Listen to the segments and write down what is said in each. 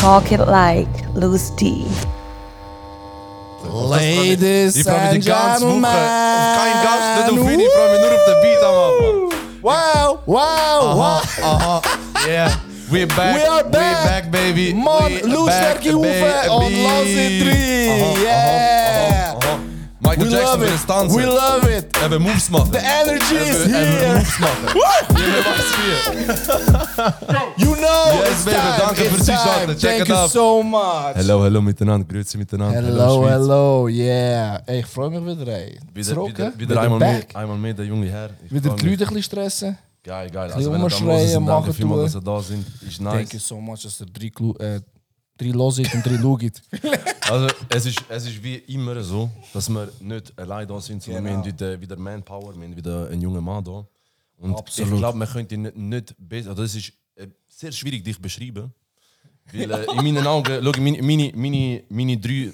Talk it like Louis D. Ladies Ich freue mich die and ganze Woche gentlemen. auf keinen Gast, nicht auf ihn, ich freue mich nur auf den Beat am Anfang. Wow, wow, wow. Aha, yeah. We're back, We are back. back baby. Man, We Lou back, sterke Hoeven und baby. los in drie. Aha, Yeah. Michael We Jackson den it. Stanzen. We love it. Eben Moves machen. The energy is Eben, eben here. Moves machen. Jeder weiß wie. You know Yes, it's baby, time. danke it's fürs. Einschalten. Check Thank it you out. so much. Hallo, hallo miteinander, grüezi miteinander. Hello, hello, yeah. Ey, ich freue mich wieder, ey. Wieder, Zurück, wieder, wieder einmal, mehr, einmal mehr der junge Herr. Ich Wieder die. Leute ein bisschen stressen. Geil, geil. Also wenn ihr da sind, danke vielmals, dass ihr da sind. Ist nice. Thank you so much, dass ihr drei, äh, drei loset und drei schaut. Also es ist, es ist wie immer so, dass wir nicht allein da sind, sondern Genau. wir haben wieder, wieder Manpower, wir haben wieder einen jungen Mann da. Und Absolut. ich glaube, man könnte ihn nicht, nicht besser, also es ist äh, sehr schwierig, dich zu beschreiben. Weil äh, in meinen Augen, schau, meine, meine, meine, meine drei,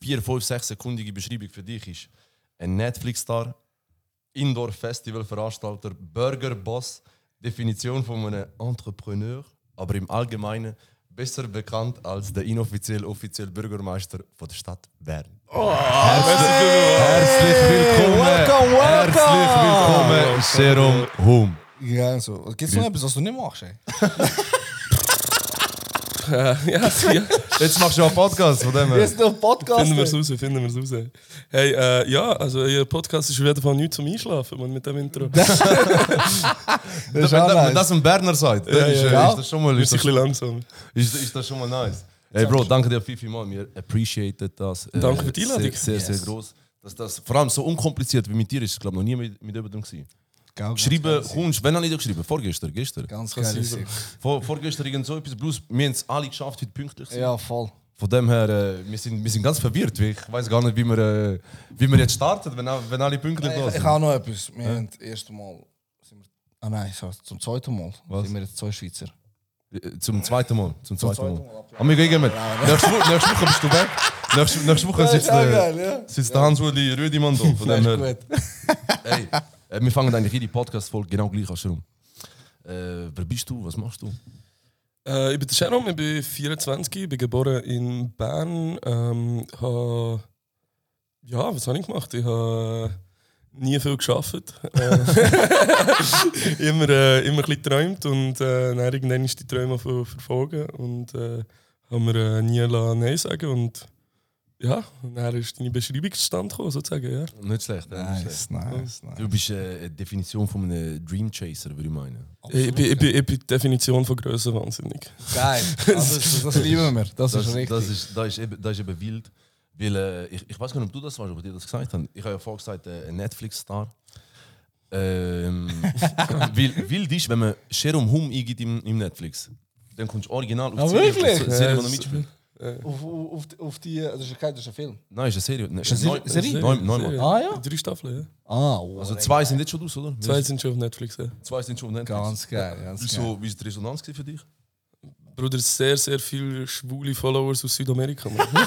vier, fünf, sechs sekundige Beschreibung für dich ist ein Netflix-Star, Indoor-Festival-Veranstalter, Burger-Boss, Definition von einem Entrepreneur, aber im Allgemeinen besser bekannt als der inoffiziell offizielle Bürgermeister von der Stadt Bern. Herzlich willkommen! Welcome, welcome! Herzlich willkommen, Serum Hum. Ja, so. Gibt es noch etwas, was du nicht machst, ey? ja, ja, Jetzt machst du einen Podcast von dem her. Jetzt noch Podcast. finden wir es raus, finden wir es raus. Hey, äh, ja, also Ihr Podcast ist auf jeden Fall nichts zum Einschlafen man, mit dem Intro. Das ist Wenn, auch wenn nice. das ein Berner sagt, Ja, ist, ja, äh, ja. ist das schon mal, ist ein das, langsam. ist, ist das schon mal nice. Hey Bro, danke dir viel, viel mal. Wir appreciated das. äh, Danke für die Einladung. Sehr, sehr, Yes. sehr groß. Dass das vor allem so unkompliziert wie mit dir ist, glaube ich, noch nie mit, mit jemandem gewesen. Geil, Geschrieben, kommst, wenn habe ich dir geschrieben? Vorgestern, gestern. Ganz geil. Vor, vorgestern irgend so etwas. Plus, wir haben es alle geschafft, heute pünktlich zu sein. Ja, voll. Von dem her, äh, wir, sind, wir sind ganz verwirrt. Ich weiß gar nicht, wie wir, äh, wie wir jetzt starten, wenn, wenn alle pünktlich da Ich, ich sind. habe noch etwas. Wir haben das erste Mal. Sind wir, ah nein, so, zum zweiten Mal Was? sind wir jetzt zwei Schweizer. Äh, Zum zweiten Mal. Zum zweiten zweiten Mal. Mal, ja. Aber wir gehen mit. Nächste, Woche, bist du weg. Nächste, nächste Woche sitzt, auch äh, geil, ja. sitzt der Hans-Uli Rüdimann da. Von dem her, gut. ey, äh, wir fangen eigentlich jede Podcast-Folge genau gleich an. Rum. Äh, wer bist du? Was machst du? Äh, ich bin Sharon, ich bin 24, ich bin geboren in Bern. Ähm, ha, ja, was habe ich gemacht? Ich habe nie viel geschafft. Äh, immer, äh, immer ein bisschen geträumt und äh, dann irgendwann ist die Träume ver verfolgen und äh, haben wir äh, nie Nein sagen und ja, und dann ist deine Beschreibung zustande gekommen, sozusagen, ja. Nicht schlecht. nicht Nice, nice, nice. Du bist äh, eine Definition von einem Dream Chaser, würde ich meinen. Ich, bin, ich, bin, ich bin die Definition von Größe wahnsinnig. Geil. Also, das, das lieben wir. Das, Das, ist richtig. das, ist, das, ist eben, das ist eben wild. Weil, äh, ich, ich weiß gar nicht, ob du das warst, ob ich dir das gesagt habe. Ich habe ja vorher gesagt, äh, ein Netflix-Star. Ähm, weil, wild ist, wenn man Sherum Hum eingibt im, im Netflix, dann kommst du original auf Ah, die Serie, Serie, die Ja, es- mitspielt. Auf, auf, auf, auf die. Das ist, kein, das ist ein Film. Nein, ist eine Serie. Ne, Ist eine neun- Serie? Neun, neunmal. Serie. Ah, ja? Drei Staffeln, ja. Ah, wow. Also zwei sind jetzt schon aus, oder? Zwei sind schon auf Netflix, ja. zwei sind schon auf Netflix. Ganz geil. Ganz geil. Wieso, wie war die Resonanz für dich? Bruder, sehr, sehr viele schwule Followers aus Südamerika. Mann.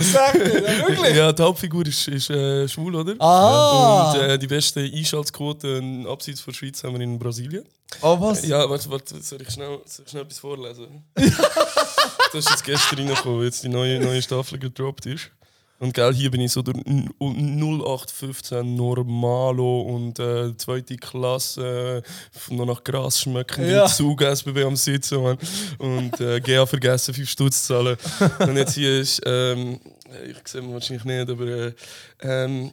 Sag ja, wirklich? ja, die Hauptfigur ist, ist äh, schwul, oder? Ah! Und äh, die beste Einschaltquote abseits von der Schweiz haben wir in Brasilien. Oh, was? Ja, warte, warte, soll ich schnell, soll ich schnell etwas vorlesen? das ist jetzt gestern reingekommen, wo jetzt die neue, neue Staffel gedroppt ist. Und gell, hier bin ich so N- 0815 Normalo und äh, zweite Klasse, äh, noch nach Gras schmecken, Ja. Zug SBB am Sitzen, Mann. Und äh, GA vergessen, 5 Stutz zahlen. und jetzt hier ist, ähm, ich sehe wahrscheinlich nicht, aber äh, ähm,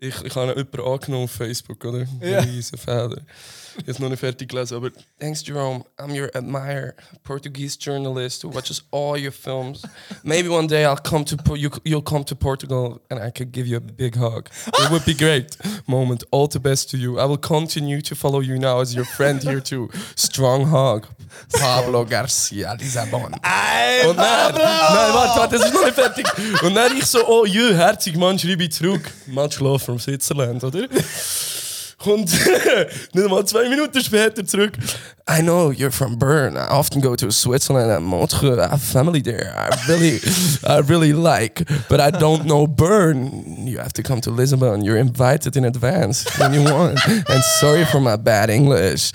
ich, ich habe jemanden angenommen auf Facebook, oder? Ja. Riesen Feder. Jetzt noch nicht fertig gelesen, aber thanks Jerome, I'm your admirer, Portuguese journalist who watches all your films. Maybe one day I'll come to Po- you, you'll come to Portugal and I could give you a big hug. It would be great. Moment, all the best to you. I will continue to follow you now as your friend here too. Strong hug, Pablo Garcia Lisabon. Und dann, nein, warte, warte, das ist noch nicht fertig. Und dann ich so, oh jö, herzig Mann, schreibe ich zurück. Much love from Switzerland, oder? Und nicht mal zwei Minuten später zurück. I know you're from Bern. I often go to Switzerland and Montreux. I have family there. I really, I really like, but I don't know Bern. You have to come to Lisbon. You're invited in advance when you want. And sorry for my bad English.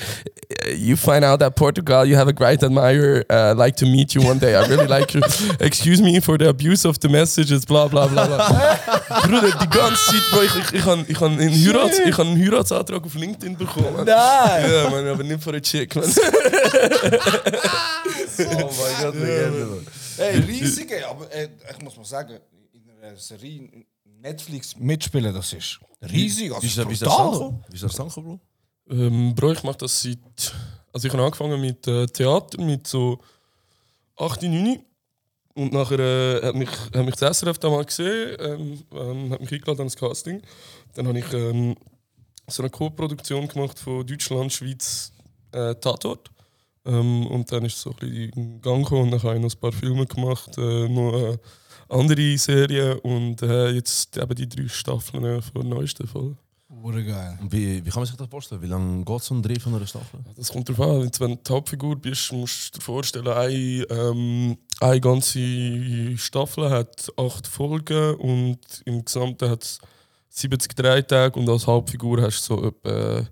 you find out that Portugal, you have a great admirer, uh, like to meet you one day. I really like you. Excuse me for the abuse of the messages, bla bla bla bla. Bruder, die ganze Zeit, Bro, ich, ich, ich habe ich hab einen, Heirats, ich hab einen Heiratsantrag auf LinkedIn bekommen. Nein! Ja, man, aber nicht von einer Chick, man. Oh mein Gott, Legende, Mann. Hey, riesige, aber äh, ich muss mal sagen, in einer Serie Netflix mitspielen, das ist riesig. Also Wie ist ist der Sanko, Bro? Ähm, Bro, ich mache das seit. Also, ich habe angefangen mit äh, Theater, mit so 8, 9. Und nachher äh, hat, mich, hat mich das SRF damals gesehen, ähm, ähm, hat mich eingeladen ans Casting. Dann habe ich ähm, so eine Co-Produktion gemacht von Deutschland, Schweiz, äh, Tatort. Ähm, und dann ist es so ein bisschen in Gang gekommen und dann habe ich noch ein paar Filme gemacht, äh, noch äh, andere Serien und äh, jetzt eben die drei Staffeln äh, von der neuesten Folge. Hure geil. Und Wie, wie kann man sich das vorstellen? Wie lange geht so ein Dreh von einer Staffel? Das kommt darauf an. Jetzt, Wenn du die Hauptfigur bist, musst du dir vorstellen, eine, ähm, eine ganze Staffel hat acht Folgen und im Gesamten hat es 70 Drehtage und als Hauptfigur hast du so etwa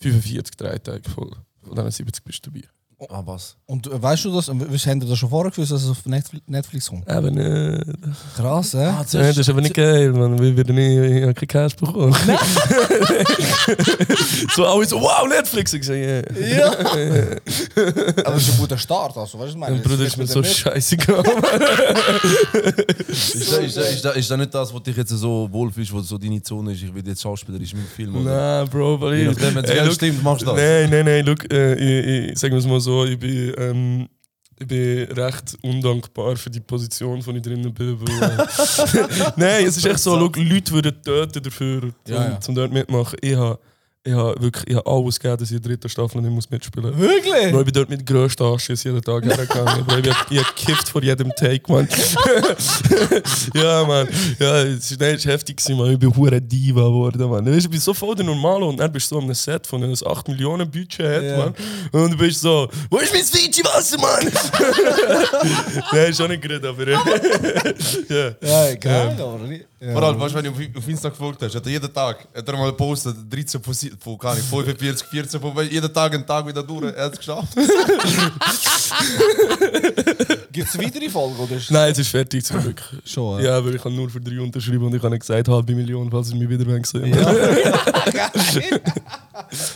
45 Drehtage voll. Von diesen 70 bist du dabei. Ah, was? Und äh, weißt du das, und was haben das schon vorher gewusst, dass es auf Netflix, Netflix kommt? Eben nicht. Krass, hä? Ah, Ja, das ist aber nicht geil, man. Wir werden nicht, ich habe keinen Cash bekommen. so alle so, wow, Netflix! Ich sage, yeah. Ja! aber das ist ein guter Start, also, weißt du, meine? Mein Bruder ist mir so scheißegal. Ist das, ist, das, ist, das, ist das nicht das, was dich jetzt so wohlfühlst, wo so deine Zone ist? Ich will jetzt Schauspieler in meinem Film. Oder? Nein, Bro, weil Je ich. wenn es stimmt, machst du das. Nein, nein, nein, look, äh, ich, ich, sagen wir es mal so, ich bin, ähm, ich bin recht undankbar für die Position, von ich drinnen bin. Weil, äh, nein, es ist echt so, Leute würden töten dafür, um, Ja, ja. um dort mitmachen. Ich habe ich hab wirklich ich hab alles gegeben, dass ich in der dritten Staffel nicht muss mitspielen muss. Wirklich? Bro, ich bin dort mit grössten Anschiss jeden Tag hergegangen. Ich hab, ich hab gekifft vor jedem Take, man. ja, man. Ja, es ist heftig gewesen, man. Ich bin hure Diva geworden, man. Du weißt, ich bin so voll der Normale und dann bist du so an einem Set von einem 8 Millionen Budget hat, Ja. man. Und du bist so, wo ist mein Fiji-Wasser, Mann? nein, ist auch nicht gut, aber... ja. Ja, geil, aber nicht. Ja. Vor allem, weißt du, wenn du auf- auf Insta gefolgt hast, hat er jeden Tag hat er mal gepostet, 13 von, si- von nicht, 45, 14 von jeden Tag einen Tag wieder durch. Er hat es geschafft. Gibt es weitere Folgen, oder? ist- Nein, es ist fertig zum Glück. Schon, Ja, aber ich habe nur für drei unterschrieben und ich habe nicht gesagt, halbe Million, falls ihr mich wieder sehen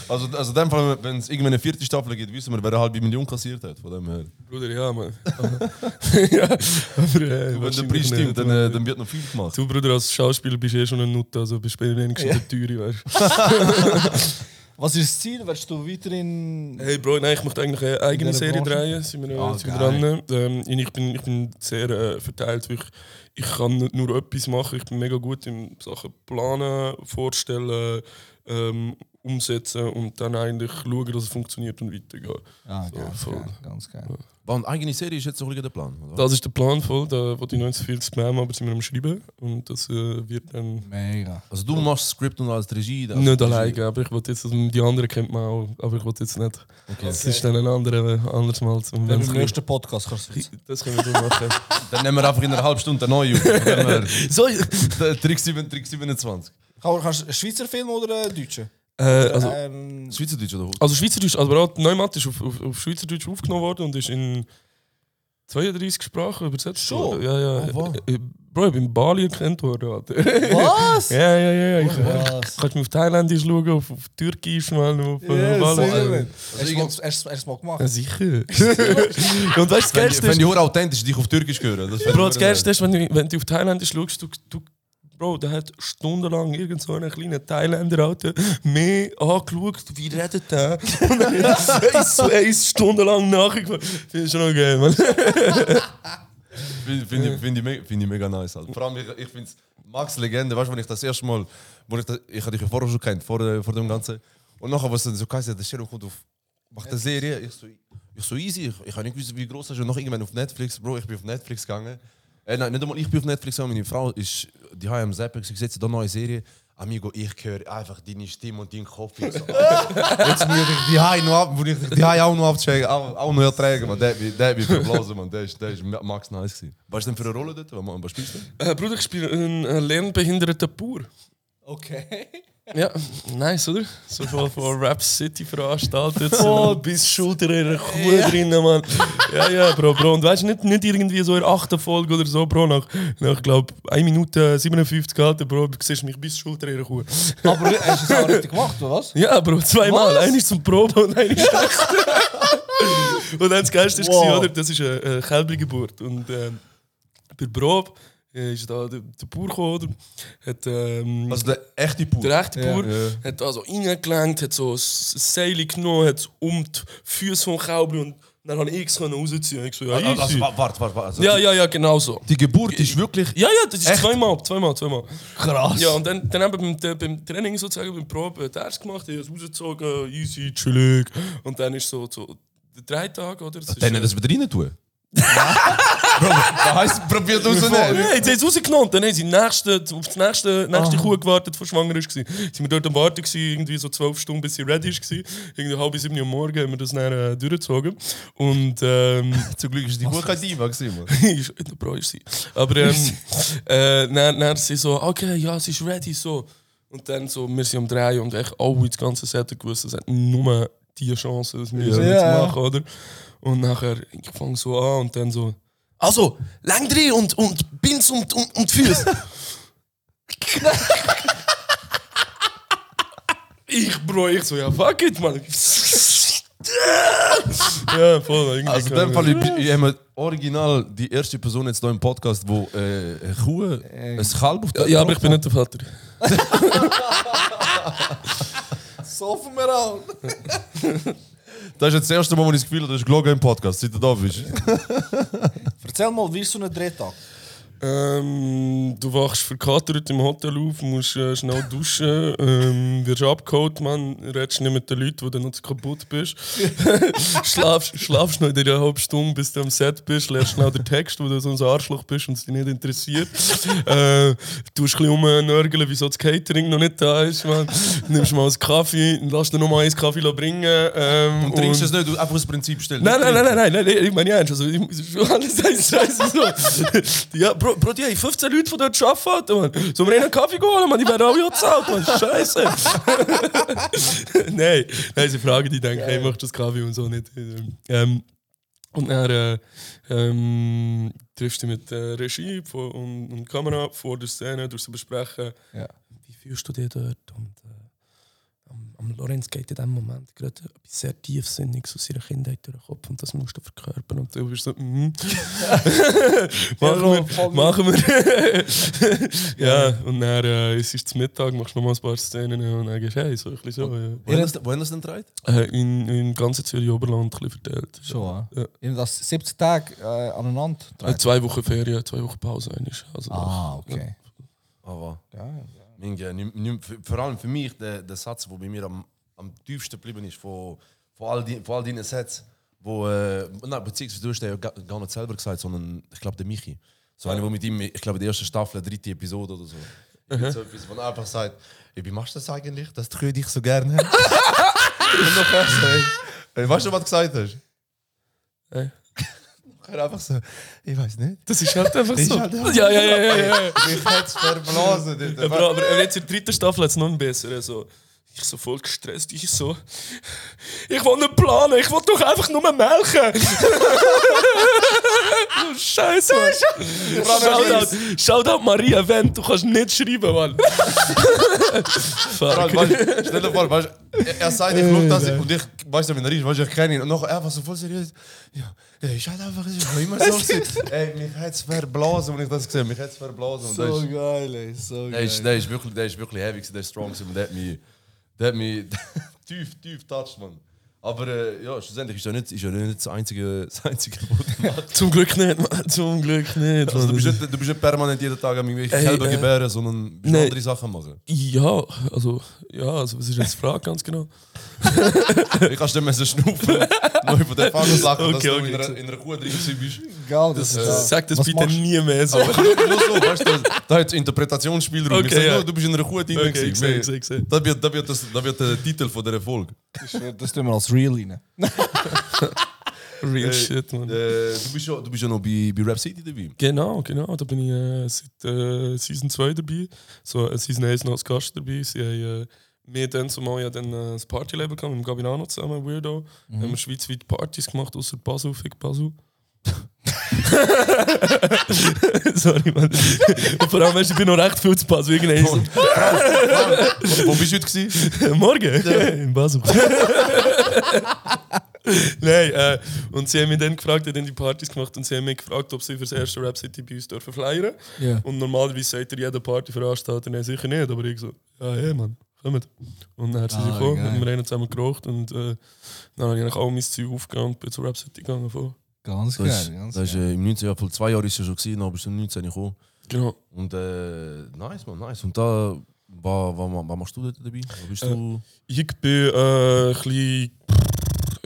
Also, also in dem Fall, wenn es irgendwann eine vierte Staffel gibt, wissen wir, wer eine halbe Million kassiert hat. Von dem her. Bruder, ja, man. ja, aber äh, Wenn der Preis stimmt, dann, Mann. äh, dann wird noch viel gemacht. Du, Bruder, als Schauspieler bist du eh schon ein Nutte, also bist du wenigstens der Teure, weißt Was ist das Ziel? Willst du weiterhin. Hey Bro, nein, ich möchte eigentlich eine eigene Serie Branche? drehen, sind wir, Ah, sind wir geil. dran. Ähm, ich, bin, ich bin sehr äh, verteilt, ich, ich kann nicht nur etwas machen, ich bin mega gut in Sachen planen, vorstellen, ähm, umsetzen und dann eigentlich schauen, dass es funktioniert und weitergehen. Ah, So, geil, voll. geil, ganz geil. War eine eigene Serie ist jetzt der Plan. Oder? Das ist der Plan voll, da wollte ich noch nicht so viel spammen, aber sind wir am Schreiben und das äh, wird dann... Mega. Also du machst das Skript und als Regie. also Nicht Regie. alleine, aber ich wollte jetzt, also die anderen kennt man auch, aber ich wollte jetzt nicht. Okay. Das ist dann ein anderer, anderes Mal. Zum, Wenn im nächsten Podcast kannst du das können wir so machen. Dann nehmen wir einfach in einer halben Stunde eine neue auf. Von dem her. so, Trick, 7, Trick 27. Kannst du einen Schweizer Film oder einen deutschen? Äh, also, ähm, Schweizerdeutsch oder also Schweizerdeutsch, aber auch Neumatt ist auf, auf, auf Schweizerdeutsch aufgenommen worden und ist in 32 Sprachen übersetzt Schon? worden. Ja, ja. Oh, wow. Äh, Bro, ich bin in Bali erkannt worden. Alter. was? ja, ja, ja. Ich, Was? kannst du auf Thailändisch schauen, auf, auf Türkisch, man, auf, Ja, auf alles. sehr Also. Hast du mal- hast du es mal gemacht? Ja, sicher. und weißt du, das Wenn Geilste wenn ist, die Hure authentisch dich auf Türkisch hören. Das Bro, das Geilste ist, wenn du, wenn du auf Thailändisch schaust, du, du, Bro, der hat stundenlang irgend so einen kleinen Thailänder Alter, mehr angeschaut, wie redet der? Und er ist, er ist stundenlang nachgekommen. Finde ich schon noch geil, man. Finde find find ich, find ich mega nice. Halt. Vor allem, ich, ich finde es Max Legende, weißt du, wenn ich das erste Mal, wo ich, ich hatte dich ja vorher schon kennt, vor, vor dem Ganzen. Und nachher, was dann so geheißen, der Sheriff kommt auf, macht eine Serie. Ich so, ich so easy, ich, ich habe nicht gewusst, wie groß das ist. Und noch irgendwann auf Netflix, Bro, ich bin auf Netflix gegangen. Einmal ich bin auf Netflix meine Frau ist, die haben am Zappen, sie setzt da neue Serie. Amigo, ich höre einfach deine Stimme und deinen Kopf. Ich so, Jetzt muss ich die Hai noch ab, muss ich die Hai auch noch abchecken, auch, auch noch ertragen, man. Der, der hat mich verblasen, man. Der ist, der ist Max nice gewesen. Was ist denn für eine Rolle dort? Was, spielst du? Äh, Bruder, ich spiele einen lernbehinderten Bauer. Okay. Ja, nice, oder? So voll von Rap City veranstaltet. So bis Schulter in Kuh drinnen, Mann. Ja, ja, Bro, Bro. Und weißt du, nicht, nicht irgendwie so in der achten Folge oder so, Bro. Nach, nach glaube 1 Minute 57 gehalten, Bro, du siehst mich bis Schulter in Kuh. Aber hast du es auch richtig gemacht, oder was? Ja, Bro, zweimal. Was? Einer zum Proben und einer ist Und dann das Geilste war, Wow. oder? Das ist eine, eine Kälbergeburt. Und ähm, bei Probe äh, ist da der, der Bauer gekommen, oder? Hat, ähm, Also der echte Pur. der echte Ja. Bauer hat da so reingelenkt, hat so ein Seil genommen, hat um die Füße vom Kälber und dann habe ich es rausziehen. Ich so, ja, Also, easy. warte, warte, warte. Also ja, ja, ja, genau so. Die Geburt ist wirklich. Ja, ja, das ist Echt? zweimal, zweimal, zweimal. Krass. Ja, und dann, dann haben wir beim, beim Training sozusagen, beim Probe, hat er es gemacht, er hat es rausgezogen, easy, chillig. Und dann ist so, so der drei Tage, oder? Das ist, Dann äh, das wieder rein tun. Bro, was heisst, probiert rauszunehmen? Ja, jetzt haben sie rausgenommen. Dann haben sie nächste, auf die nächste, nächste Kuh gewartet, die schwanger war. Sind wir dort am Warten, gewesen, irgendwie so zwölf Stunden, bis sie ready war. Irgendwie halb sieben Uhr am Morgen haben wir das dann äh, durchgezogen. Und ähm, Zum Glück ist die Kuh kein Diva gewesen, Mann. Bro ist sie. Aber ähm, äh, dann, dann sie so, okay, ja, sie ist ready. So. Und dann so, wir sind am Drehen und echt alle das ganze Set gewusst, es hat nur die Chance, das wir so Ja. jetzt machen, oder? Und nachher, ich fange so an und dann so, also, lang drin und, und Bins und, und, und Füße. ich, Bro, ich so, ja, fuck it, man. ja, voll. Irgendwie Also in dem Fall, ich, ich habe original die erste Person jetzt hier im Podcast, wo äh, eine Kuh, ein Kalb auf ja, ja, aber ich bin nicht der Vater. Saufen wir an. Das ist jetzt das erste Mal, wo ich das Gefühl habe, du hast gelogen im Podcast, seit du da bist. Erzähl mal, wie ist so ein Drehtag? Ähm, du wachst verkatert im Hotel auf, musst äh, schnell duschen, ähm, wirst abgeholt, man, redest nicht mit den Leuten, wo du noch zu kaputt bist. schlafst, schlafst noch in einer halben Stunde, bis du am Set bist, lernst schnell den Text, wo du so ein Arschloch bist und es dich nicht interessiert. äh, du ein bisschen rumnörgeln, wieso das Catering noch nicht da ist, man. Nimmst mal einen Kaffee, lass dir noch mal einen Kaffee bringen. Ähm, Und trinkst es nicht, du einfach das Prinzip stellen. Nein, nein, nein, nein, nein, nein, ich meine ernst. Also, ich alles heißt scheiße so. Ja, Bro, Bro, die haben 15 Leute von dort arbeiten, Mann. Sollen wir ihnen einen Kaffee holen, Mann? Die werden alle auch gezahlt, Mann. Scheiße. nein, nein, sie fragen die, denken, hey, machst du das Kaffee und so nicht. Ähm, und dann äh, ähm, triffst du dich mit der Regie vor- und, und Kamera vor der Szene, durch sie besprechen. Ja. Wie fühlst du dich dort? Und, am, Lorenz geht in dem Moment gerade etwas sehr tiefsinniges aus seiner Kindheit durch den Kopf und das musst du verkörpern. Und du bist so, mhm. machen wir, machen wir. ja, und dann äh, es ist es Mittag, machst du noch mal ein paar Szenen und dann gehst du, hey, so ein bisschen so. Ja. Wo haben das- wo haben das denn gedreht? Äh, in, in ganzen Zürich-Oberland ein bisschen verteilt. Schon, Ja. ja. Das 70 Tage äh, aneinander. Äh, zwei Wochen Ferien, zwei Wochen Pause. eigentlich. Also Ah, okay. Aber Ja, ja. Für- vor allem für mich der, der Satz, der bei mir am, am tiefsten geblieben ist, von, von, all, die, von all deinen Sätzen, wo, äh, nein, beziehungsweise du hast ja ga- gar nicht selber gesagt, sondern ich glaube der Michi. So einer, der mit ihm, ich glaube, die erste Staffel, dritte Episode oder so. Mhm. So etwas, wo er einfach sagt, wie machst du das eigentlich, dass die dich so gerne haben? Und noch erst, hey, weißt du, was du gesagt hast? Hey. Er einfach so, ich weiß nicht. Das ist halt einfach so. halt einfach ja, ja, ja, ja, ja. Mich hat es verblasen. Aber, aber jetzt in der dritten Staffel hat es noch besseren. So. Ich so voll gestresst, ich so. Ich will nicht planen, ich will doch einfach nur melken. Du Scheiße. Shoutout, Shoutout Maria Wendt, du kannst nicht schreiben, Mann. Fuck. stell dir vor, weißt, er, sagt, ich schau das und ich weiß nicht, wenn er ist, weißt, ich kenne ihn und noch einfach so voll seriös. Ja, ich halt einfach, ich war immer so. Ey, mich hat es verblasen, als ich das gesehen habe. Mich hat es verblasen. So geil, ey. So der, ist, der, ist wirklich, der ist wirklich heavy, der ist strong und der hat mich, der hat mich tief, tief touched, man. Aber äh, ja, schlussendlich ist ja nicht, ist ja nicht das einzige, das einzige Wort. Zum Glück nicht, Mann. Zum Glück nicht. Also, du, Mann. bist nicht, du bist nicht permanent jeden Tag am irgendwelche Ey, Kälber äh, gebären, sondern bist nee. andere Sachen machen. Ja, also, ja, also, was ist jetzt die Frage ganz genau? Ich kannst dir müssen schnaufen, noch über den Fall lachen, dass Okay, du okay. in einer, in einer Kuh drin bist. geil. Das, Äh, ist, Sag das Was bitte machst nie mehr so. Aber nur, nur so, weißt du, da hat es Interpretationsspielraum. ich Okay, sag ja. du bist in einer Kuh drin. Okay, gewesen. ich sehe, ich sehe, ich sehe. Das wird, das, wird das, das wird der Titel von der Folge. Das, das tun wir als Real rein. Real Äh, shit, man. Äh, du, bist ja, du bist ja noch bei, bei Rap City dabei. Genau, genau. Da bin ich äh, seit äh, Season 2 dabei. So, äh, Season 1 noch als Gast dabei. Sie haben äh, mir dann zumal ja dann äh, das Partylabel gehabt, mit dem Gabinano zusammen, Weirdo. Mhm. Haben wir schweizweit Partys gemacht, außer Basel, fick Basel. Sorry, man. Vor allem, weißt ich bin noch recht viel zu Basel. Irgendwann Und, wo bist du heute? Gewesen? Morgen? In Basel. Nein, äh, und sie haben mich dann gefragt, haben dann die Partys gemacht und sie haben mich gefragt, ob sie für das erste Rap City bei uns dürfen flyern. Ja. Und normalerweise sagt er jeder Partyveranstalter, nein, sicher nicht, aber ich so, ja, hey, Mann, kommt. Und dann sind sie Ah, gekommen, haben wir einen zusammen geraucht und äh, dann habe ich eigentlich all mein Zeug aufgegangen und bin zur Rap City gegangen. Voll. Ganz Das, geil. ist- Ganz das ist geil. äh, im 19. Jahr, vor zwei Jahren ist es schon gewesen, dann bist du im 19. gekommen. Genau. Und äh, nice, man, nice. Und da, was, was, was machst du dort dabei? Wo bist du? Ich bin äh, ein bisschen.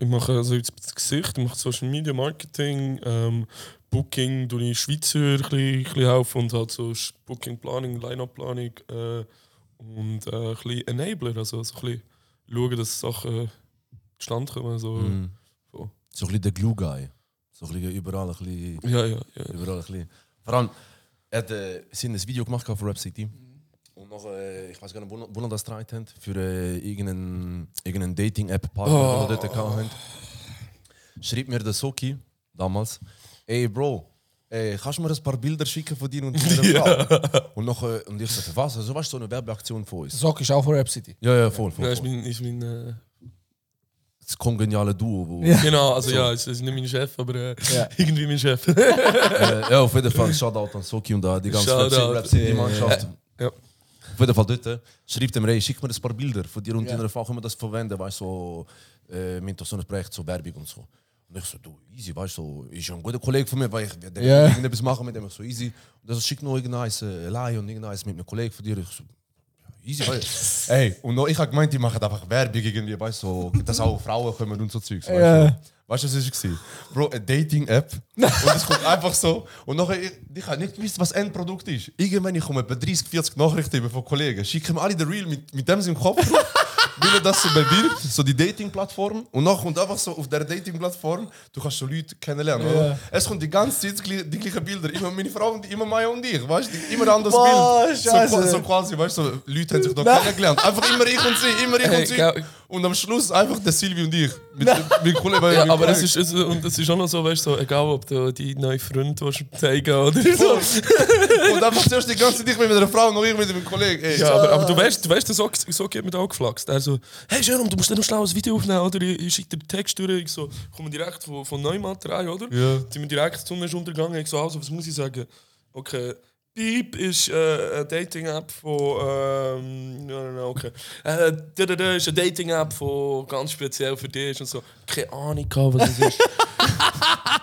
Ich mache also jetzt das Gesicht, ich mache Social Media Marketing, ähm, Booking, tue ich Schweizer ein bisschen, ein bisschen helfen und halt so Booking Planning, Line-Up Planning äh, und äh, ein bisschen Enabler, also so ein bisschen schauen, dass Sachen zustande kommen. So. Mhm. so. So ein bisschen der Glue-Guy. So ein bisschen überall ein bisschen. Ja, ja, ja. Überall ein bisschen. Vor allem, er hat, äh, sie haben ein Video gemacht für Rap City. Und noch, äh, ich weiß gar nicht, wo, wo das gedreht haben, für äh, irgendeinen, irgendeinen Dating-App-Partner, Oh. den wir dort hatten. Schreibt mir der Soki damals, ey Bro, ey, kannst du mir ein paar Bilder schicken von dir und deiner Frau? Und, noch, äh, und ich sagte, was? Also, weißt du, so eine Werbeaktion von uns? Sock ist auch von Rap City. Ja, ja, voll, voll. Ja, ist voll. mein, ist mein, äh, Das kongeniale Duo. Wo, Ja. genau, also ja, es ist nicht mein Chef, aber äh, Ja. irgendwie mein Chef. äh, ja, auf jeden Fall, Shoutout an Soki und da die ganze Rap City- Shoutout. Rap City Ja, Mannschaft. ja. Auf jeden Fall dort, äh, schreibt ihm, ey, schick mir ein paar Bilder von dir und Ja. deiner Frau, können wir das verwenden, weißt du, so, äh, mit so einem Projekt, so Werbung und so. Und ich so, du, easy, weißt du, so, ist ja ein guter Kollege von mir, weil ich werde Ja. irgendetwas machen mit dem, ich so, easy. Und er so, schick noch irgendeins, äh, Lie und irgendeins mit einem Kollegen von dir. Ich so, easy, weißt. Ey, und noch, ich habe gemeint, die machen einfach Werbung irgendwie, weißt du, so, dass auch Frauen kommen und so Zeugs, weißt Ja. du. Weißt du, was es war? Bro, eine Dating-App. und es kommt einfach so. Und nachher, ich, ich habe nicht gewusst, was Endprodukt ist. Irgendwann ich komme etwa 30, 40 Nachrichten von Kollegen. Schicken mir alle den Reel mit, mit dem im Kopf er das so bewirbt, so die Dating-Plattform. Und dann kommt einfach so auf der Dating-Plattform, du kannst so Leute kennenlernen. Ja. Es kommt die ganze Zeit die, gleichen- Bilder. Immer meine Frau und immer Maya und ich. Weißt du? Immer ein anderes Boah, Bild. So, so quasi, weißt du, so, Leute haben sich da kennengelernt. Einfach immer ich und sie, immer ich Hey, und sie. Und am Schluss einfach der Silvi und ich. Mit, mit Kollegen. Ja, mit aber es ist, es, und es ist auch noch so, weißt du, so, egal ob du die neue Freund zeigen oder so. Und einfach zuerst die ganze Zeit mit einer Frau und noch ich mit einem Kollegen. Ey, Ja, aber, aber du weißt, du weißt, so, so geht mir da auch geflaxt. Er so, hey Jerome, du musst dann noch schnell ein Video aufnehmen, oder? Ich, ich schicke dir Text durch. Ich so, komme direkt von, von Neumaterial, oder? Ja. Die mir direkt ist untergegangen. Ich so, also, was muss ich sagen? Okay. Beep ist äh, eine Dating-App von. Ähm, no, no, no, okay. Äh, da, da, da ist eine Dating-App von ganz speziell für dich und so. Keine Ahnung, was es ist.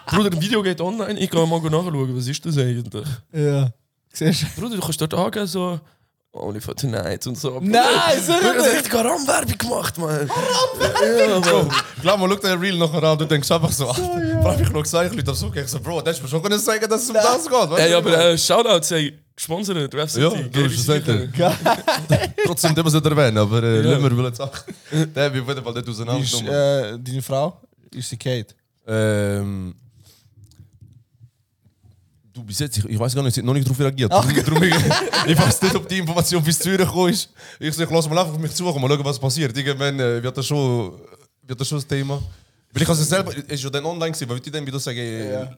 Bruder, das Video geht online. Ich kann mal nachschauen, was ist das eigentlich? Ja. Siehst du? Bruder, du kannst dort angeben, so. Only for tonight und so. Nein, das nicht. hat gar Werbung gemacht, man. Ja, Mann. Glaub mal, schau dir den Reel nachher an, du denkst einfach so, so ja. hab ich noch gesagt, Leute, so, ich so, Bro, das ist mir schon können sagen, dass es um das geht. weißt Ey, du? aber äh, Shoutout, say, gesponsert, Rap City. Ja, du hast es gesagt, ja. Trotzdem wir es nicht erwähnen, aber äh, Ja. lassen wir wollen Sachen. Der habe ich auf jeden Fall nicht auseinandergenommen. äh, deine Frau? Ist sie Kate? Ähm, du bis jetzt, ich, ich weiß gar nicht, sie hat noch nicht darauf reagiert. Darum, darum ich, weiß nicht, ob die Information bis Zürich gekommen ist. Ich sage, lass mal einfach auf mich zu, mal schauen, was passiert. Irgendwann äh, wird das schon, wird das schon das Thema. Weil ich also selber, es ist ja dann online gewesen, weil ich dann wieder sagen, Ja.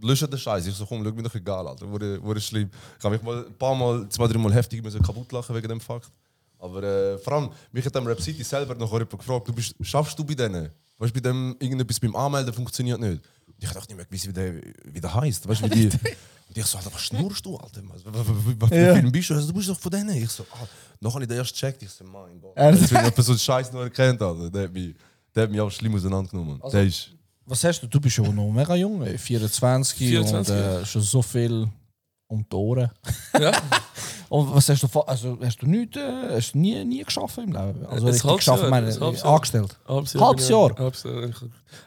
lösche den Scheiß. Ich so, komm, schau mir doch egal, Alter. Wurde, wurde schlimm. Ich habe mich mal ein paar Mal, zwei, drei Mal heftig müssen kaputt lachen wegen dem Fakt. Aber äh, vor allem, mich hat am Rap City selber noch jemand gefragt, du bist, schaffst du bei denen? Weißt du, bei dem irgendetwas beim Anmelden funktioniert nicht. Ich dachte nicht mehr gewusst, wie der, wie der heisst. Weißt du, wie die. Und ich so, Alter, was schnurst du, Alter? Was, was, was, was für Ja. Film bist du? Also, du bist doch von denen. Ich so, ah, noch habe ich den erst gecheckt. Ich so, mein Gott. Jetzt, wenn jemand so einen Scheiß noch erkennt, Alter, der hat mich, der hat mich auch schlimm auseinandergenommen. Also- der ist. Was hast du? Du bist ja noch mega jung, ey, 24, 24, und äh, schon so viel um die Ohren. Ja. Und was hast du? Also hast du nichts, äh, hast du nie, nie geschafft im Leben? Also richtig halbes geschafft, Jahr, meine, ein halbes Jahr. angestellt. Halbes ich- Jahr? Halbes Jahr. Ich-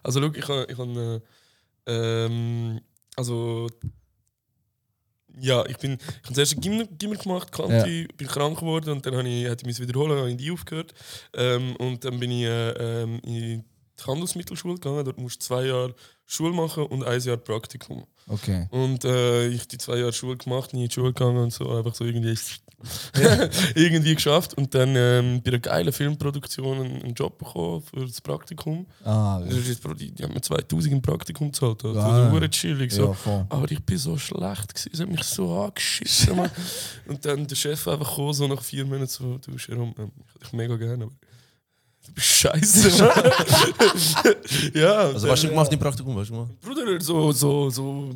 Also, schau, ich habe. Ich hab, ähm, also. Ja, ich bin. Ich habe zuerst Gimmer, Gimmer gemacht, Kanti, bin krank geworden und dann habe ich, hätte ich mich wiederholen, habe ich in die aufgehört. Ähm, und dann bin ich äh, in die Handelsmittelschule gegangen. Dort musst du zwei Jahre Schule machen und ein Jahr Praktikum. Okay. Und äh, ich die zwei Jahre Schule gemacht, nie in die Schule gegangen und so, einfach so irgendwie, irgendwie geschafft. Und dann ähm, bei einer geilen Filmproduktion einen, Job bekommen für das Praktikum. Ah, Das ist die, haben mir 2000 im Praktikum gezahlt. Also, Ah. Das war chillig. So. ja. Aber ich bin so schlecht, gewesen. es hat mich so angeschissen. Mann. und dann der Chef einfach kam, so nach vier Monaten so, du Jerome, ähm, ich hätte dich mega gerne, aber du bist scheiße. Ja, Also, was hast du gemacht im Praktikum? Was du gemacht? Bruder, so, so, so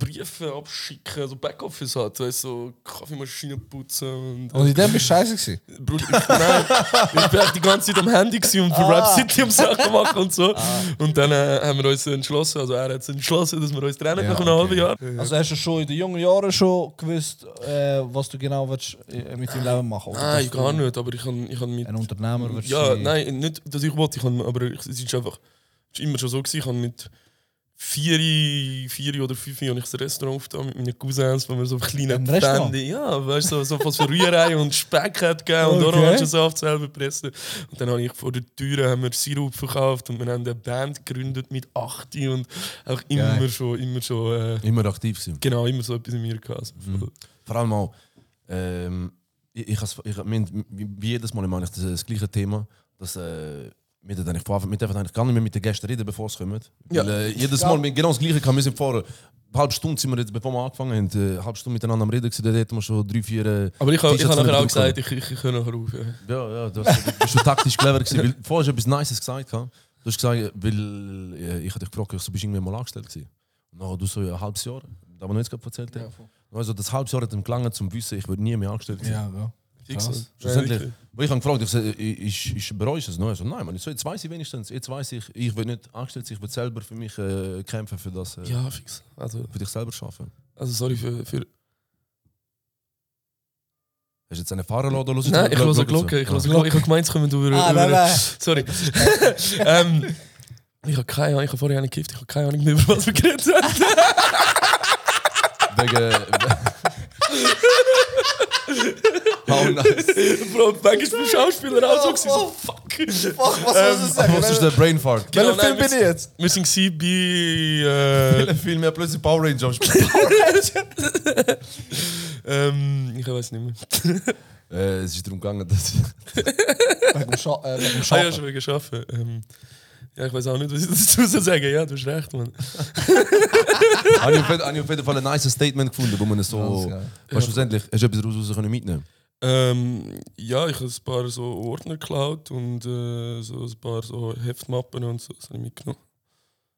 Briefe abschicken, so Backoffice hat, weißt, so Kaffeemaschine putzen und. Und in dem bist du scheiße gewesen? Bruder, ich, nein, ich bin echt die ganze Zeit am Handy gewesen und für Rap City am Sachen machen und so. Und dann äh, haben wir uns entschlossen, also er hat sich entschlossen, dass wir uns trennen Ja, nach einem halben okay. Jahr. Also hast du schon in den jungen Jahren schon gewusst, äh, was du genau willst, äh, mit deinem Leben machen willst? Nein, gar nicht, aber ich habe ich hab mit. Ein Unternehmer willst Ja, sein? nein, nicht, dass ich wollte, ich hab, aber ich- es ist einfach. Es ist immer schon so gewesen, ich habe mit vier, vier oder fünf Jahren ich das Restaurant aufgetan mit meinen Cousins, wo wir so kleine? Bände, ja, weißt du, so, so was für Rührei und Speck hat gegeben und Okay. Orangensaft selber pressen. Und dann habe ich vor der Tür haben wir Sirup verkauft und wir haben eine Band gegründet mit 8 und auch immer Geil. schon, immer schon, äh, Immer aktiv gewesen. genau, immer so etwas in mir gehabt. Also, Mhm. Vor allem auch, ähm, ich, ich, ich, haben wie jedes Mal immer eigentlich das, das gleiche Thema, dass äh, wir dürfen eigentlich, vor- wir dürfen eigentlich gar nicht mehr mit den Gästen reden, bevor sie kommen. Ja. Weil, äh, jedes Mal wir genau das gleiche kann. Wir sind vor einer halben Stunde, sind wir jetzt, bevor wir angefangen haben, äh, eine halbe Stunde miteinander am Reden da hätten wir schon drei, vier... Äh, Aber ich habe ich T-Shirts hab nachher auch nicht gesagt, ich, ich, ich höre nachher auf. Ja. Ja, ja, du hast, du bist schon taktisch clever gewesen. Weil vorher hast du etwas Nices gesagt. gehabt. Du hast gesagt, weil äh, ich hatte dich gefragt, du bist irgendwann mal angestellt gewesen. Und du so ja, ein halbes Jahr, da wir noch jetzt gerade erzählt haben. Also das halbes Jahr hat ihm gelangen, zum wissen, ich würde nie mehr angestellt sein. Ja, ja. Schlussendlich, weil ich habe gefragt, ich so, ist, ist bei euch das neu? So, nein, man, so, jetzt weiß ich wenigstens, jetzt weiß ich, ich will nicht angestellt sein, ich will selber für mich äh, kämpfen, für das, äh, Ja, fix. Also, für dich selber schaffen. also sorry für, für Hast du jetzt eine Fahrerlade oder Nein, ich höre eine Glocke Glocke. Ich höre eine Glocke. Ich habe gemeint, es kommen über. Ah, nein, nein. Sorry. ähm, ich habe keine Ahnung, ich habe vorher einen gekifft, ich habe keine Ahnung mehr, über was wir geredet haben. Wegen. How nice. Bro, manchmal ist mein Schauspieler auch so, so fuck. Fuck, was soll ich sagen? Was ist der Brain Fart? Genau, Welcher Film bin ich jetzt? Wir sind gewesen bei. Äh, Viele Filme, ja, plötzlich Power Ranger am Spiel. ähm, ich weiß nicht mehr. äh, es ist darum gegangen, dass. Wegen dem Scha äh, wegen dem Ah ja, Schaffen. schon wegen Arbeiten. Ähm, ja, ich weiß auch nicht, was ich dazu soll sagen Ja, du hast recht, Mann. habe ich auf jeden- Fall ein nice Statement gefunden, wo man es so. Was schlussendlich, hast du etwas daraus raus können mitnehmen Ähm, ja, ich habe ein paar so Ordner geklaut und äh, so ein paar so Heftmappen und so. Das habe ich mitgenommen.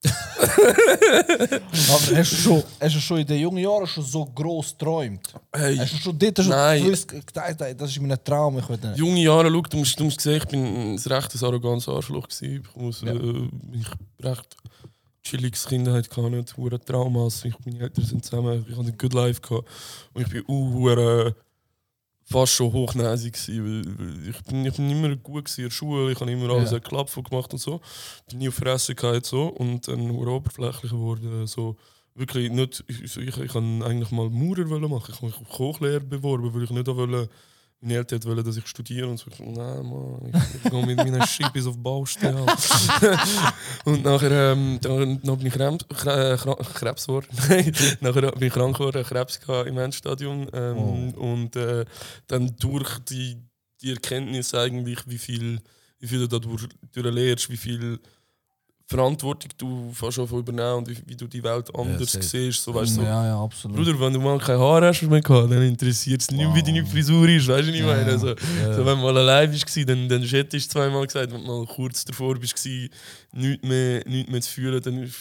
Aber hast du, schon, hast du schon in den jungen Jahren schon so gross geträumt? Hey, Hast du schon dort schon Nein. gewusst, gedacht, ey, das ist mein Traum, ich will nicht. junge Jahre, schau, du musst, du musst sehen, ich bin ein rechtes arrogantes Arschloch gewesen. Ich muss, Ja. äh, ich recht chilliges Kindheit gehabt, nicht hure Traumas. Ich, meine Eltern sind zusammen, ich hatte ein good life gehabt. Und ich bin uh, fast schon hochnäsig gewesen, ich bin, ich bin immer gut in der Schule, ich habe immer alles Ja. ja. Klapp gemacht und so. Bin nie auf Fresse gehabt so und dann oberflächlich geworden, so wirklich nicht, ich, ich, ich, ich eigentlich mal Maurer machen. Ich habe mich auf Kochlehrer beworben, weil ich nicht wollte, meine Eltern wollten, dass ich studiere und so. Nein, Mann, ich, gehe mit meinen Schippis auf die Baustelle. und nachher ähm, dann, dann bin ich Krebs, Kre- Kra- Krebs geworden. Nachher bin ich krank geworden, Krebs im Endstadium. Ähm, Und äh, dann durch die, die Erkenntnis eigentlich, wie viel, wie viel du dadurch lernst, wie viel Verantwortung du fast schon übernehmen und wie, wie du die Welt anders safe. siehst. So, weißt, so, Ja, ja, absolut. Bruder, wenn du mal kein Haar hast mehr gehabt, dann interessiert es nicht mehr, wie deine Frisur ist. Weißt du, was ich meine? Ja. Also, so, wenn du mal allein warst, dann, dann hättest du zweimal gesagt, wenn du mal kurz davor warst, nichts mehr, nichts mehr zu fühlen, dann,